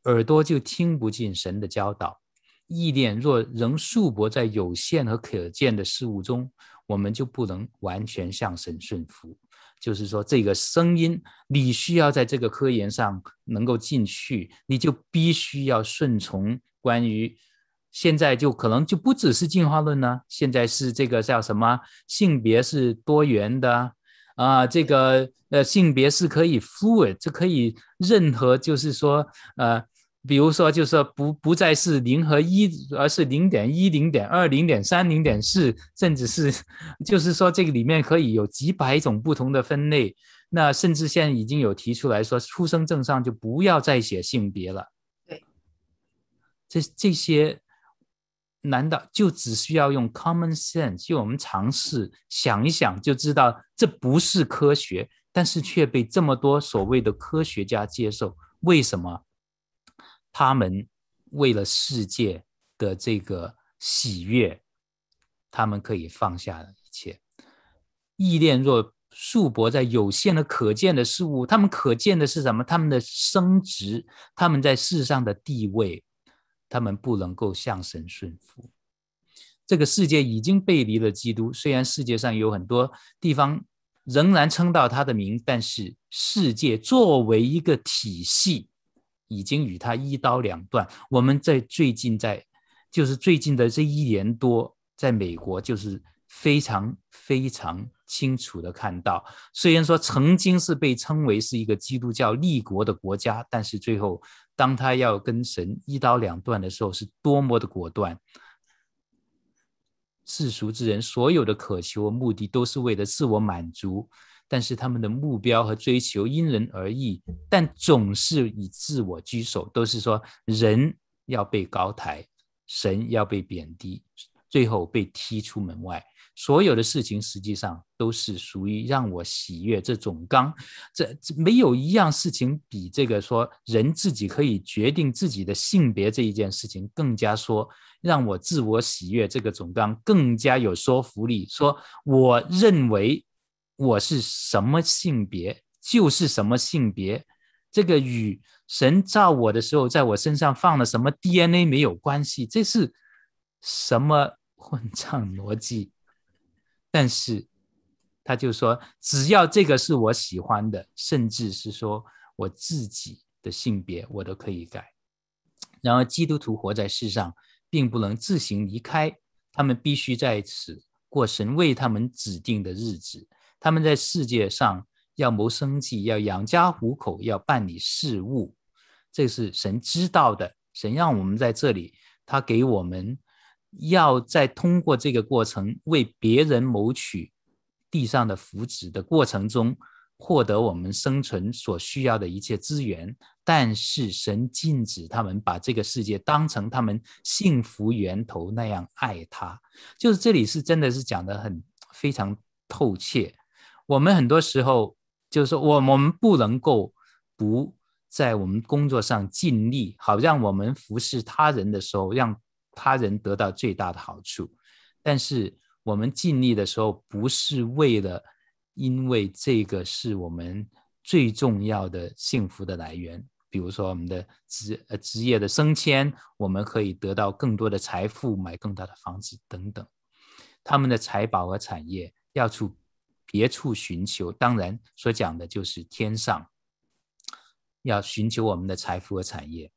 耳朵就听不进神的教导；意念若仍束缚在有限和可见的事物中，我们就不能完全向神顺服。就是说，这个声音，你需要在这个科研上能够进去，你就必须要顺从。关于现在，就可能就不只是进化论呢，现在是这个叫什么性别是多元的。啊，这个呃，性别是可以 fluid，这可以任何，就是说，呃，比如说，就是说不不再是零和一，而是零点一、零点二、零点三、零点四，甚至是，就是说，这个里面可以有几百种不同的分类。那甚至现在已经有提出来说，出生证上就不要再写性别了。对，这这些。难道就只需要用 common sense？就我们尝试想一想，就知道这不是科学，但是却被这么多所谓的科学家接受。为什么？他们为了世界的这个喜悦，他们可以放下一切。意念若束缚在有限的可见的事物，他们可见的是什么？他们的升职，他们在世上的地位。他们不能够向神顺服。这个世界已经背离了基督。虽然世界上有很多地方仍然称道他的名，但是世界作为一个体系，已经与他一刀两断。我们在最近在，就是最近的这一年多，在美国就是非常非常清楚的看到。虽然说曾经是被称为是一个基督教立国的国家，但是最后。当他要跟神一刀两断的时候，是多么的果断！世俗之人所有的渴求和目的都是为了自我满足，但是他们的目标和追求因人而异，但总是以自我居首，都是说人要被高抬，神要被贬低，最后被踢出门外。所有的事情实际上都是属于让我喜悦这种纲，这这没有一样事情比这个说人自己可以决定自己的性别这一件事情更加说让我自我喜悦这个总纲更加有说服力。说我认为我是什么性别就是什么性别，这个与神造我的时候在我身上放了什么 DNA 没有关系，这是什么混账逻辑？但是，他就说，只要这个是我喜欢的，甚至是说我自己的性别，我都可以改。然而，基督徒活在世上，并不能自行离开，他们必须在此过神为他们指定的日子。他们在世界上要谋生计，要养家糊口，要办理事务，这是神知道的。神让我们在这里，他给我们要在通过这个过程为别人谋取地上的福祉的过程中，获得我们生存所需要的一切资源。但是神禁止他们把这个世界当成他们幸福源头那样爱他。就是这里是真的是讲的很非常透彻。我们很多时候就是说，我我们不能够不。在我们工作上尽力，好让我们服侍他人的时候，让他人得到最大的好处。但是我们尽力的时候，不是为了，因为这个是我们最重要的幸福的来源。比如说我们的职呃职业的升迁，我们可以得到更多的财富，买更大的房子等等。他们的财宝和产业要处别处寻求，当然所讲的就是天上。要寻求我们的财富和产业，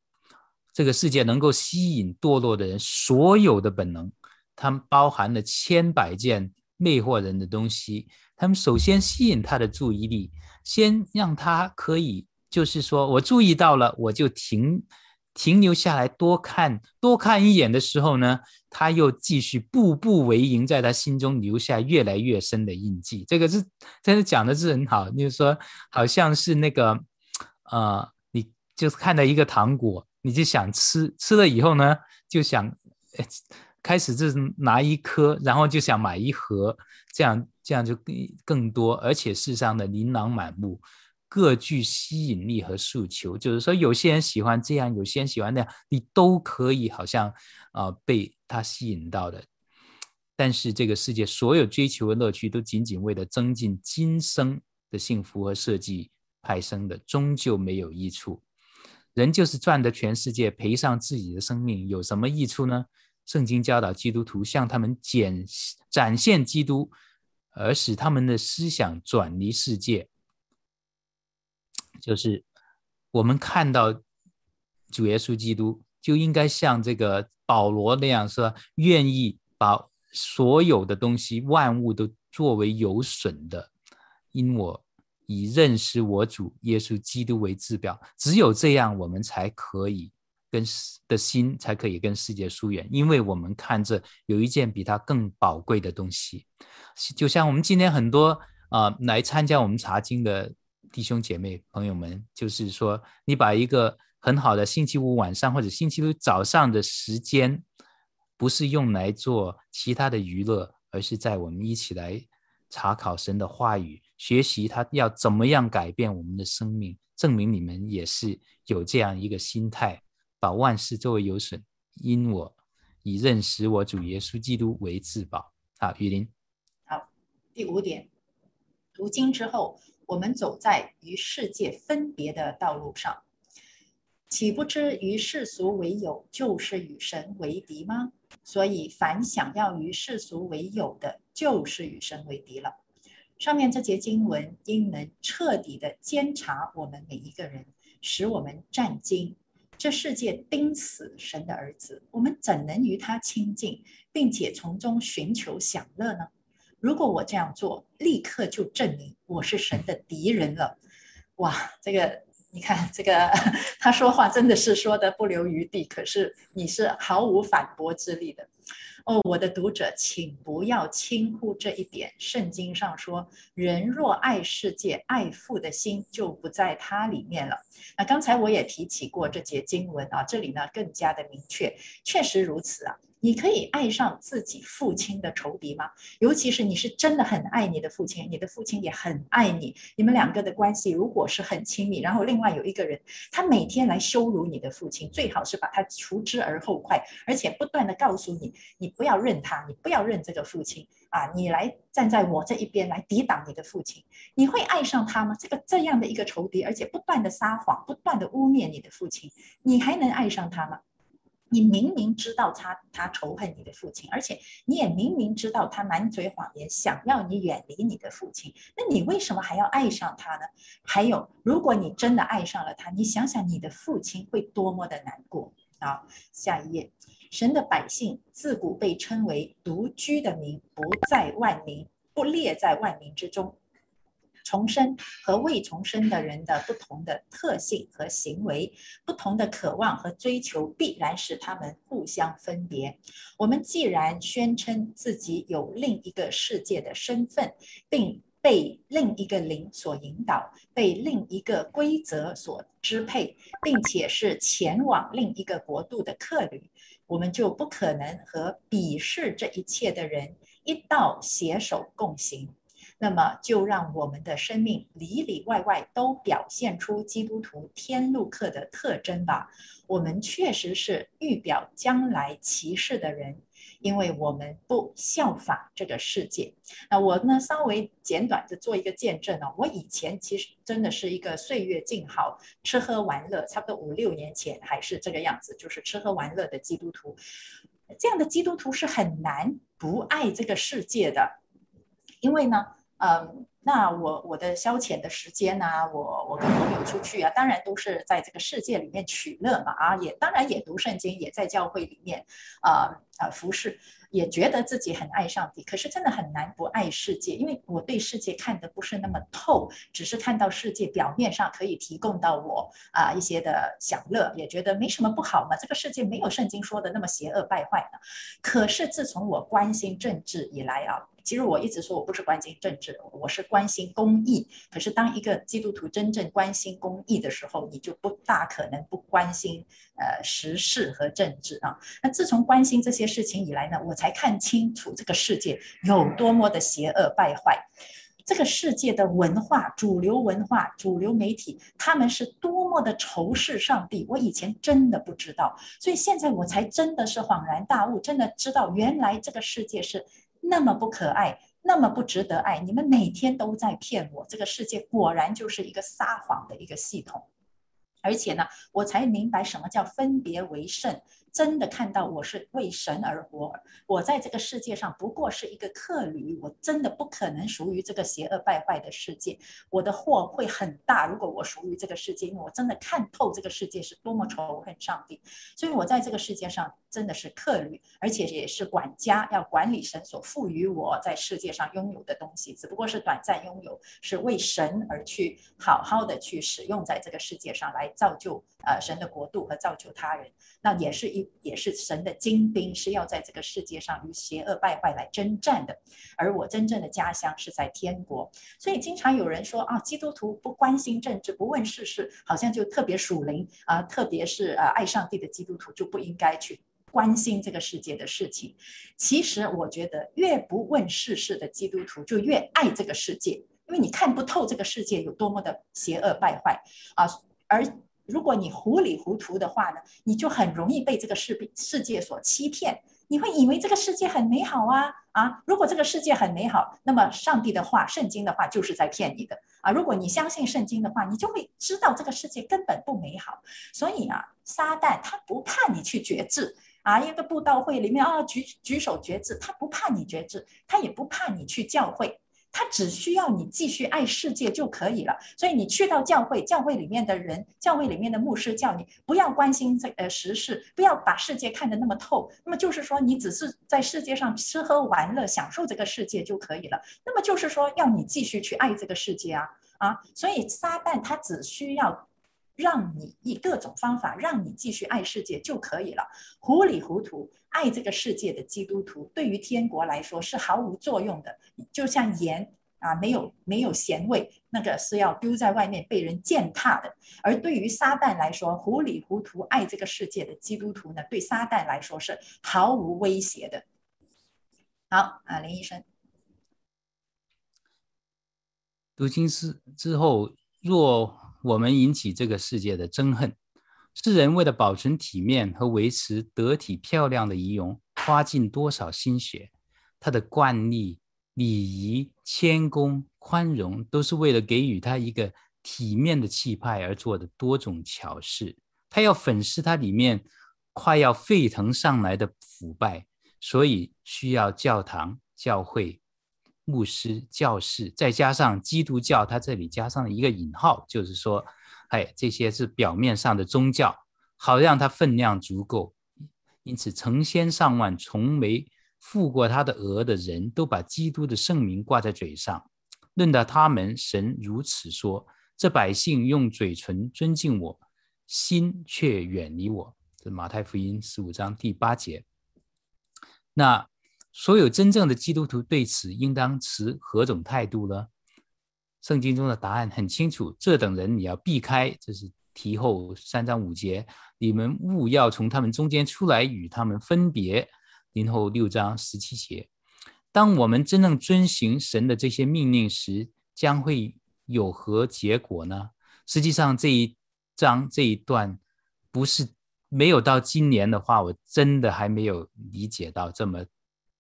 这个世界能够吸引堕落的人所有的本能，他们包含了千百件魅惑人的东西。他们首先吸引他的注意力，先让他可以，就是说我注意到了，我就停停留下来多看多看一眼的时候呢，他又继续步步为营，在他心中留下越来越深的印记。这个是真的讲的是很好，就是说好像是那个。呃，你就是看到一个糖果，你就想吃，吃了以后呢，就想开始就是拿一颗，然后就想买一盒，这样这样就更更多，而且世上的琳琅满目，各具吸引力和诉求。就是说，有些人喜欢这样，有些人喜欢那样，你都可以好像啊、呃、被他吸引到的。但是这个世界所有追求的乐趣，都仅仅为了增进今生的幸福和设计。派生的终究没有益处，人就是赚得全世界，赔上自己的生命，有什么益处呢？圣经教导基督徒向他们展展现基督，而使他们的思想转离世界。就是我们看到主耶稣基督，就应该像这个保罗那样说，愿意把所有的东西、万物都作为有损的，因我。以认识我主耶稣基督为指标，只有这样，我们才可以跟的心才可以跟世界疏远，因为我们看着有一件比它更宝贵的东西。就像我们今天很多啊、来参加我们查经的弟兄姐妹朋友们，就是说，你把一个很好的星期五晚上或者星期六早上的时间，不是用来做其他的娱乐，而是在我们一起来查考神的话语。学习他要怎么样改变我们的生命，证明你们也是有这样一个心态，把万事作为有损，因我以认识我主耶稣基督为至宝。好，雨林。好，第五点，读经之后，我们走在与世界分别的道路上，岂不知与世俗为友，就是与神为敌吗？所以，凡想要与世俗为友的，就是与神为敌了。上面这节经文应能彻底的监察我们每一个人，使我们战惊。这世界钉死神的儿子，我们怎能与他亲近，并且从中寻求享乐呢？如果我这样做，立刻就证明我是神的敌人了。哇，这个你看，这个 他说话真的是说得不留余地，可是你是毫无反驳之力的。哦，我的读者，请不要轻忽这一点。圣经上说，人若爱世界，爱父的心就不在他里面了。那刚才我也提起过这节经文啊，这里呢更加的明确，确实如此啊。你可以爱上自己父亲的仇敌吗？尤其是你是真的很爱你的父亲，你的父亲也很爱你，你们两个的关系如果是很亲密，然后另外有一个人，他每天来羞辱你的父亲，最好是把他除之而后快，而且不断的告诉你，你不要认他，你不要认这个父亲啊，你来站在我这一边来抵挡你的父亲，你会爱上他吗？这个这样的一个仇敌，而且不断的撒谎，不断的污蔑你的父亲，你还能爱上他吗？你明明知道他他仇恨你的父亲，而且你也明明知道他满嘴谎言，想要你远离你的父亲，那你为什么还要爱上他呢？还有，如果你真的爱上了他，你想想你的父亲会多么的难过啊！下一页，神的百姓自古被称为独居的民，不在万民，不列在万民之中。重生和未重生的人的不同的特性和行为，不同的渴望和追求，必然使他们互相分别。我们既然宣称自己有另一个世界的身份，并被另一个灵所引导，被另一个规则所支配，并且是前往另一个国度的客旅，我们就不可能和鄙视这一切的人一道携手共行。那么，就让我们的生命里里外外都表现出基督徒天路客的特征吧。我们确实是预表将来启示的人，因为我们不效法这个世界。那我呢，稍微简短的做一个见证哦。我以前其实真的是一个岁月静好、吃喝玩乐，差不多五六年前还是这个样子，就是吃喝玩乐的基督徒。这样的基督徒是很难不爱这个世界的，因为呢。嗯，那我我的消遣的时间呢、我我跟朋友出去啊，当然都是在这个世界里面取乐嘛啊，也当然也读圣经，也在教会里面啊啊、服侍，也觉得自己很爱上帝。可是真的很难不爱世界，因为我对世界看得不是那么透，只是看到世界表面上可以提供到我啊一些的享乐，也觉得没什么不好嘛。这个世界没有圣经说的那么邪恶败坏的。可是自从我关心政治以来啊。其实我一直说我不是关心政治，我是关心公益。可是当一个基督徒真正关心公益的时候，你就不大可能不关心呃时事和政治啊。那自从关心这些事情以来呢，我才看清楚这个世界有多么的邪恶败坏。这个世界的文化、主流文化、主流媒体，他们是多么的仇视上帝。我以前真的不知道，所以现在我才真的是恍然大悟，真的知道原来这个世界是。那么不可爱，那么不值得爱，你们每天都在骗我。这个世界果然就是一个撒谎的一个系统，而且呢，我才明白什么叫分别为胜。真的看到我是为神而活，我在这个世界上不过是一个客旅，我真的不可能属于这个邪恶败坏的世界。我的祸会很大，如果我属于这个世界，因为我真的看透这个世界是多么仇恨上帝，所以我在这个世界上真的是客旅，而且也是管家，要管理神所赋予我在世界上拥有的东西，只不过是短暂拥有，是为神而去好好的去使用在这个世界上来造就呃神的国度和造就他人，那也是一。也是神的精兵，是要在这个世界上与邪恶败坏来征战的。而我真正的家乡是在天国，所以经常有人说啊，基督徒不关心政治，不问世事，好像就特别属灵啊，特别是啊爱上帝的基督徒就不应该去关心这个世界的事情。其实我觉得，越不问世事的基督徒就越爱这个世界，因为你看不透这个世界有多么的邪恶败坏啊，而。如果你糊里糊涂的话呢，你就很容易被这个世世界所欺骗。你会以为这个世界很美好啊啊！如果这个世界很美好，那么上帝的话、圣经的话就是在骗你的啊！如果你相信圣经的话，你就会知道这个世界根本不美好。所以啊，撒旦他不怕你去决志啊，一个布道会里面啊举举手决志，他不怕你决志，他也不怕你去教会。他只需要你继续爱世界就可以了，所以你去到教会，教会里面的人，教会里面的牧师叫你不要关心这呃时事，不要把世界看得那么透。那么就是说，你只是在世界上吃喝玩乐，享受这个世界就可以了。那么就是说，要你继续去爱这个世界啊啊！所以撒旦他只需要。让你以各种方法让你继续爱世界就可以了。糊里糊涂爱这个世界的基督徒，对于天国来说是毫无作用的。就像盐啊，没有没有咸味，那个是要丢在外面被人践踏的。而对于撒旦来说，糊里糊涂爱这个世界的基督徒呢，对撒旦来说是毫无威胁的。好啊，林医生，读经之之后若。我们引起这个世界的憎恨，世人为了保存体面和维持得体漂亮的仪容，花尽多少心血？他的惯例、礼仪、谦恭、宽容，都是为了给予他一个体面的气派而做的多种巧事。他要粉饰他里面快要沸腾上来的腐败，所以需要教堂、教会。牧师、教士，再加上基督教，他这里加上了一个引号，就是说，哎，这些是表面上的宗教，好让他分量足够。因此，成千上万从没付过他的额的人都把基督的圣名挂在嘴上。论到他们，神如此说：这百姓用嘴唇尊敬我，心却远离我。这马太福音十五章第八节。那所有真正的基督徒对此应当持何种态度呢？圣经中的答案很清楚：这等人你要避开，这是提后三章五节。你们务要从他们中间出来，与他们分别。林后六章十七节。当我们真正遵行神的这些命令时，将会有何结果呢？实际上，这一章这一段不是没有到今年的话，我真的还没有理解到这么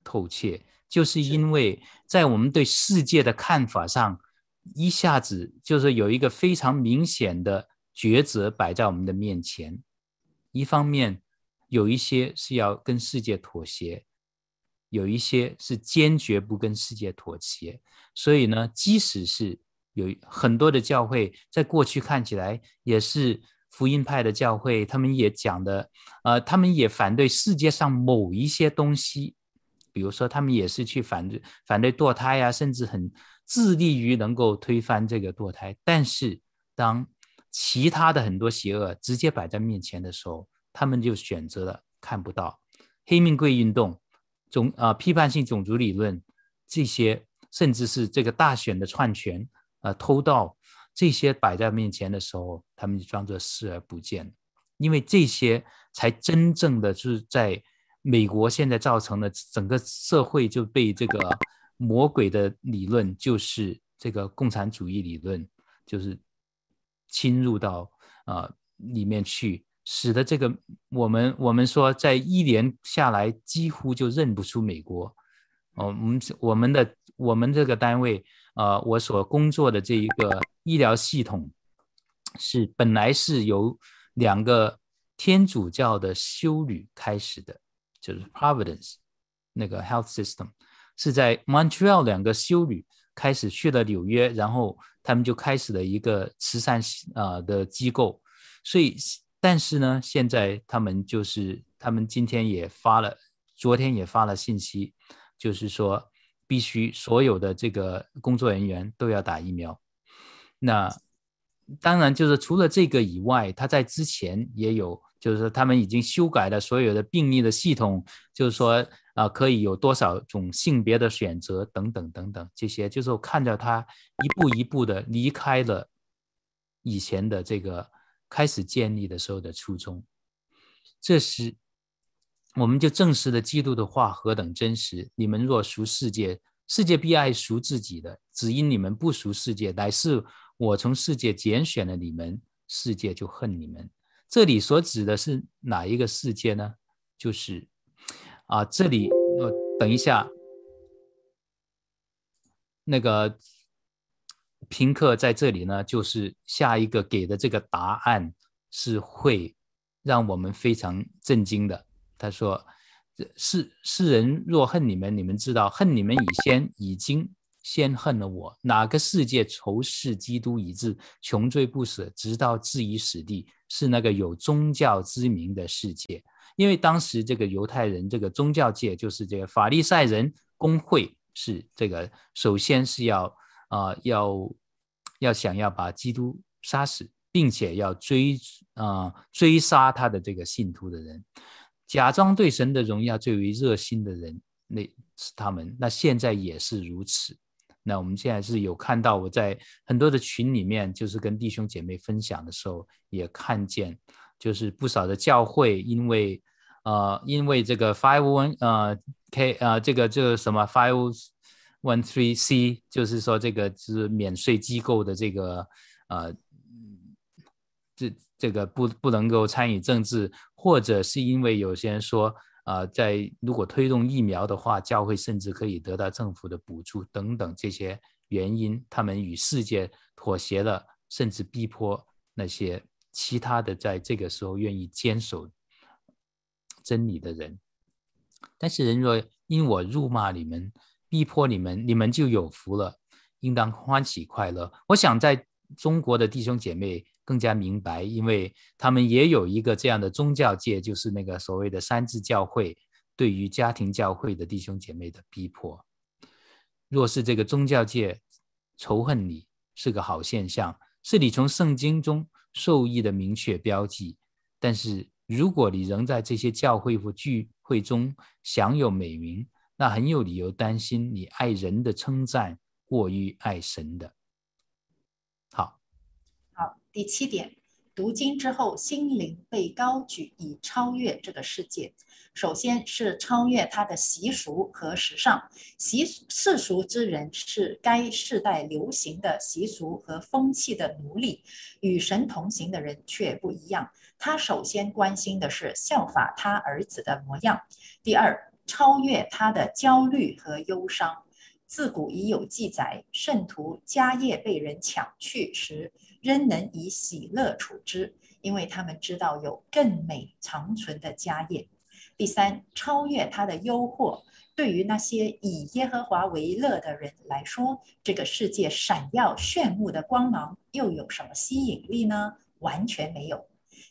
透彻。就是因为在我们对世界的看法上，一下子就是有一个非常明显的抉择摆在我们的面前。一方面，有一些是要跟世界妥协。有一些是坚决不跟世界妥协，所以呢，即使是有很多的教会，在过去看起来也是福音派的教会，他们也讲的，呃，他们也反对世界上某一些东西，比如说他们也是去反对反对堕胎啊，甚至很致力于能够推翻这个堕胎。但是当其他的很多邪恶直接摆在面前的时候，他们就选择了看不到黑命贵运动。种啊、批判性种族理论，这些甚至是这个大选的篡权啊、偷盗这些摆在面前的时候，他们就装作视而不见，因为这些才真正的是在美国现在造成的整个社会就被这个魔鬼的理论，就是这个共产主义理论，就是侵入到啊、呃、里面去。使得这个我们我们说，在一年下来几乎就认不出美国。哦，我们我们的我们这个单位，呃，我所工作的这一个医疗系统，是本来是由两个天主教的修女开始的，就是 Providence 那个 Health System，是在 Montreal 两个修女开始去了纽约，然后他们就开始了一个慈善啊的机构，所以。但是呢，现在他们就是，他们今天也发了，昨天也发了信息，就是说必须所有的这个工作人员都要打疫苗。那当然就是除了这个以外，他在之前也有，就是说他们已经修改了所有的病例的系统，就是说啊，可以有多少种性别的选择等等等等这些，就是我看到他一步一步的离开了以前的这个。开始建立的时候的初衷，这时我们就证实了基督的话何等真实。你们若属世界，世界必爱属自己的；只因你们不属世界，乃是我从世界拣选了你们，世界就恨你们。这里所指的是哪一个世界呢？就是啊，这里呃等一下那个。平克在这里呢，就是下一个给的这个答案是会让我们非常震惊的。他说：“世世人若恨你们，你们知道恨你们以先已经先恨了我。哪个世界仇视基督以致穷追不舍，直到置于死地？是那个有宗教之名的世界。因为当时这个犹太人这个宗教界就是这个法利赛人公会是这个，首先是要。”啊、要要想要把基督杀死，并且要追啊、追杀他的这个信徒的人，假装对神的荣耀最为热心的人，那是他们。那现在也是如此。那我们现在是有看到，我在很多的群里面，就是跟弟兄姐妹分享的时候，也看见，就是不少的教会因为呃因为这个 five one 呃 k 呃这个这个什么 five。One three C 就是说这个是免税机构的这个呃，这这个不不能够参与政治，或者是因为有些人说啊、在如果推动疫苗的话，教会甚至可以得到政府的补助等等这些原因，他们与世界妥协了，甚至逼迫那些其他的在这个时候愿意坚守真理的人。但是人若因我辱骂你们，逼迫你们，你们就有福了，应当欢喜快乐。我想在中国的弟兄姐妹更加明白，因为他们也有一个这样的宗教界，就是那个所谓的三自教会对于家庭教会的弟兄姐妹的逼迫。若是这个宗教界仇恨你是个好现象，是你从圣经中受益的明确标记。但是，如果你仍在这些教会或聚会中享有美名，那很有理由担心你爱人的称赞过于爱神的。第七点。读经之后，心灵被高举，以超越这个世界。首先是超越他的习俗和时尚。习世俗之人是该世代流行的习俗和风气的奴隶，与神同行的人却不一样。他首先关心的是效法他儿子的模样。第二，超越他的焦虑和忧伤。自古已有记载，圣徒家业被人抢去时，仍能以喜乐处之，因为他们知道有更美长存的家业。第三，超越他的诱惑，对于那些以耶和华为乐的人来说，这个世界闪耀炫目的光芒又有什么吸引力呢？完全没有。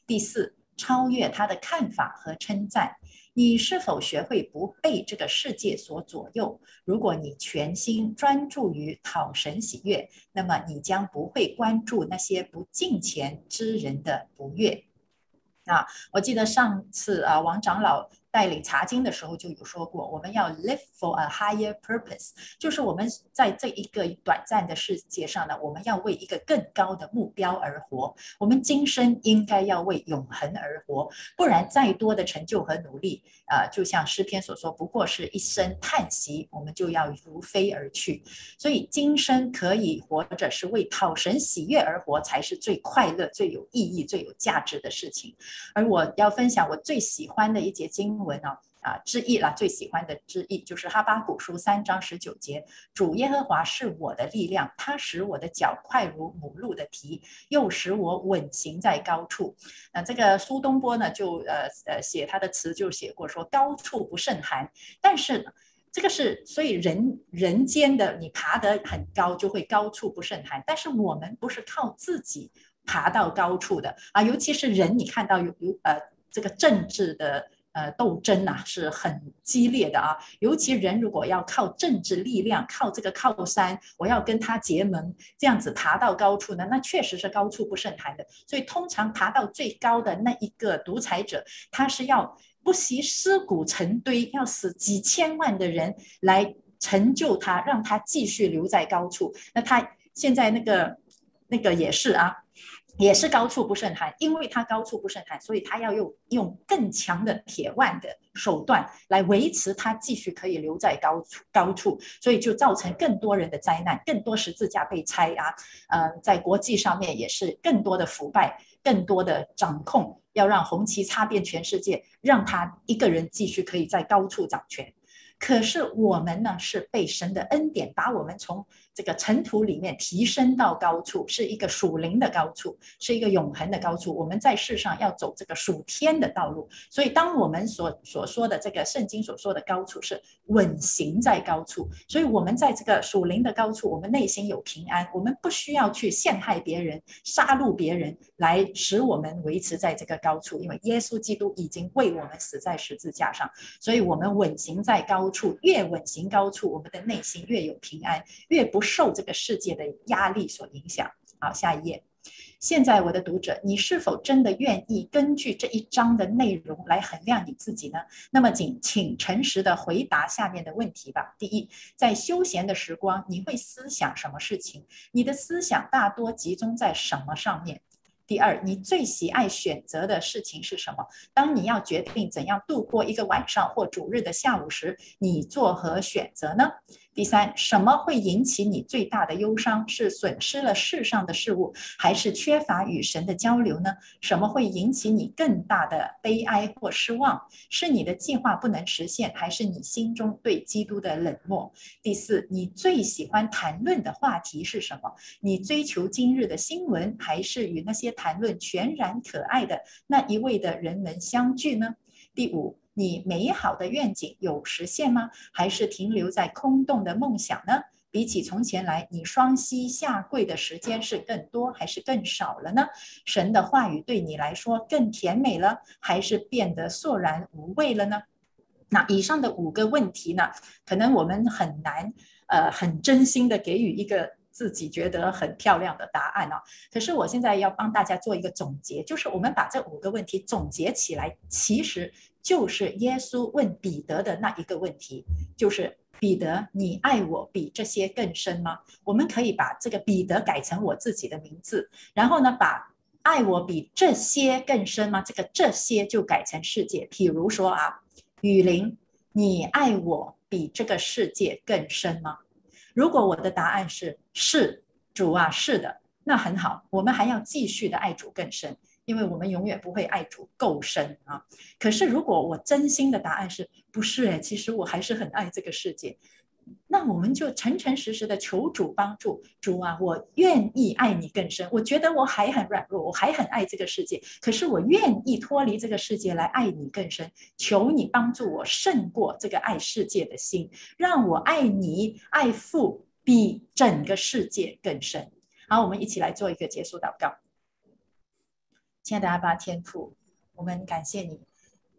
第四，超越他的看法和称赞。你是否学会不被这个世界所左右？如果你全心专注于讨神喜悦，那么你将不会关注那些不敬虔之人的不悦。啊，我记得上次啊，王长老。带领查经的时候就有说过，我们要 live for a higher purpose，就是我们在这一个短暂的世界上呢，我们要为一个更高的目标而活。我们今生应该要为永恒而活，不然再多的成就和努力，呃，就像诗篇所说，不过是一声叹息，我们就要如飞而去。所以今生可以活着是为讨神喜悦而活，才是最快乐、最有意义、最有价值的事情。而我要分享我最喜欢的一节经文。啊啊之一啦，最喜欢的之一就是哈巴古书三章十九节，主耶和华是我的力量，他使我的脚快如母鹿的蹄，又使我稳行在高处。那这个苏东坡呢，就呃呃写他的词就写过说，高处不胜寒。但是这个是所以人人间的你爬得很高，就会高处不胜寒。但是我们不是靠自己爬到高处的啊，尤其是人，你看到有有呃这个政治的。呃，斗争呐、是很激烈的啊，尤其人如果要靠政治力量，靠这个靠山，我要跟他结盟，这样子爬到高处呢，那确实是高处不胜寒的。所以通常爬到最高的那一个独裁者，他是要不惜尸骨成堆，要死几千万的人来成就他，让他继续留在高处。那他现在那个那个也是啊。也是高处不胜寒，因为他高处不胜寒，所以他要用用更强的铁腕的手段来维持他继续可以留在高处高处，所以就造成更多人的灾难，更多十字架被拆啊，呃，在国际上面也是更多的腐败，更多的掌控，要让红旗插遍全世界，让他一个人继续可以在高处掌权。可是我们呢，是被神的恩典把我们从这个尘土里面提升到高处，是一个属灵的高处，是一个永恒的高处。我们在世上要走这个属天的道路，所以当我们所所说的这个圣经所说的高处是稳行在高处，所以我们在这个属灵的高处，我们内心有平安，我们不需要去陷害别人、杀戮别人来使我们维持在这个高处，因为耶稣基督已经为我们死在十字架上，所以我们稳行在高处，越稳行高处，我们的内心越有平安，越不不受这个世界的压力所影响。好，下一页。现在，我的读者，你是否真的愿意根据这一章的内容来衡量你自己呢？那么，请请诚实的回答下面的问题吧。第一，在休闲的时光，你会思想什么事情？你的思想大多集中在什么上面？第二，你最喜爱选择的事情是什么？当你要决定怎样度过一个晚上或主日的下午时，你作何选择呢？第三，什么会引起你最大的忧伤？是损失了世上的事物，还是缺乏与神的交流呢？什么会引起你更大的悲哀或失望？是你的计划不能实现，还是你心中对基督的冷漠？第四，你最喜欢谈论的话题是什么？你追求今日的新闻，还是与那些谈论全然可爱的那一位的人们相聚呢？第五。你美好的愿景有实现吗？还是停留在空洞的梦想呢？比起从前来，你双膝下跪的时间是更多还是更少了呢？神的话语对你来说更甜美了，还是变得索然无味了呢？那以上的五个问题呢，可能我们很难，呃，很真心的给予一个自己觉得很漂亮的答案啊。可是我现在要帮大家做一个总结，就是我们把这五个问题总结起来，其实就是耶稣问彼得的那一个问题，就是彼得，你爱我比这些更深吗？我们可以把这个彼得改成我自己的名字，然后呢，把爱我比这些更深吗？这个这些就改成世界。譬如说啊，雨林，你爱我比这个世界更深吗？如果我的答案是是，主啊，是的，那很好，我们还要继续的爱主更深，因为我们永远不会爱主够深啊。可是如果我真心的答案是不是？哎，其实我还是很爱这个世界。那我们就诚诚实实的求主帮助，主啊，我愿意爱你更深。我觉得我还很软弱，我还很爱这个世界，可是我愿意脱离这个世界来爱你更深。求你帮助我胜过这个爱世界的心，让我爱你爱父比整个世界更深。好，我们一起来做一个结束祷告。亲爱的阿爸天父，我们感谢你，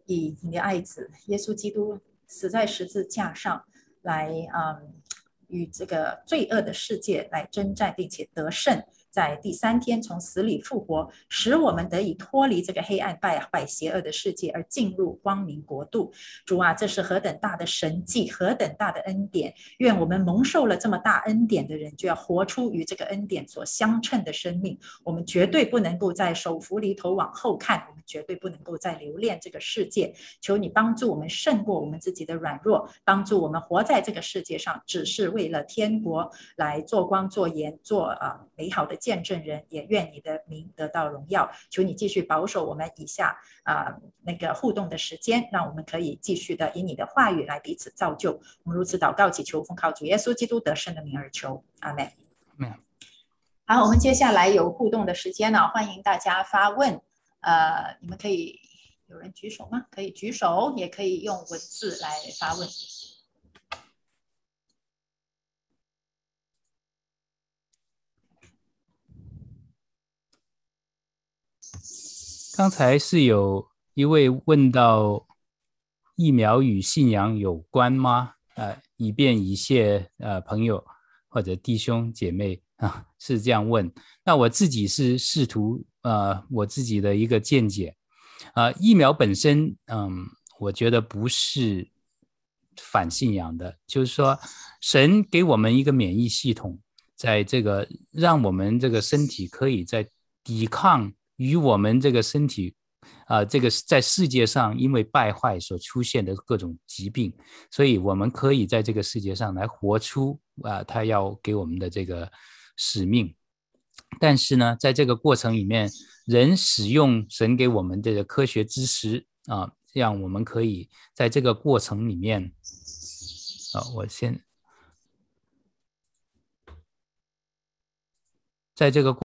以你的爱子耶稣基督死在十字架上。来，嗯，与这个罪恶的世界来征战，并且得胜。在第三天从死里复活，使我们得以脱离这个黑暗败坏邪恶的世界，而进入光明国度。主啊，这是何等大的神迹，何等大的恩典！愿我们蒙受了这么大恩典的人，就要活出与这个恩典所相称的生命。我们绝对不能够在手扶犁头往后看，我们绝对不能够再留恋这个世界。求你帮助我们胜过我们自己的软弱，帮助我们活在这个世界上，只是为了天国来做光做盐做啊美好的。见证人也愿你的名得到荣耀，求你继续保守我们以下啊、呃、那个互动的时间，让我们可以继续的以你的话语来彼此造就。我们如此祷告祈求，奉靠主耶稣基督得胜的名而求，阿门。好，我们接下来有互动的时间呢，欢迎大家发问。呃，你们可以有人举手吗？可以举手，也可以用文字来发问。刚才是有一位问到疫苗与信仰有关吗？呃，以便一切呃朋友或者弟兄姐妹啊 是这样问。那我自己是试图呃我自己的一个见解啊，疫苗本身嗯，我觉得不是反信仰的，就是说神给我们一个免疫系统，在这个让我们这个身体可以在抵抗。与我们这个身体，啊、这个在世界上因为败坏所出现的各种疾病，所以我们可以在这个世界上来活出啊、呃，他要给我们的这个使命。但是呢，在这个过程里面，人使用神给我们这个科学知识啊、呃，让我们可以在这个过程里面，啊、我先在这个。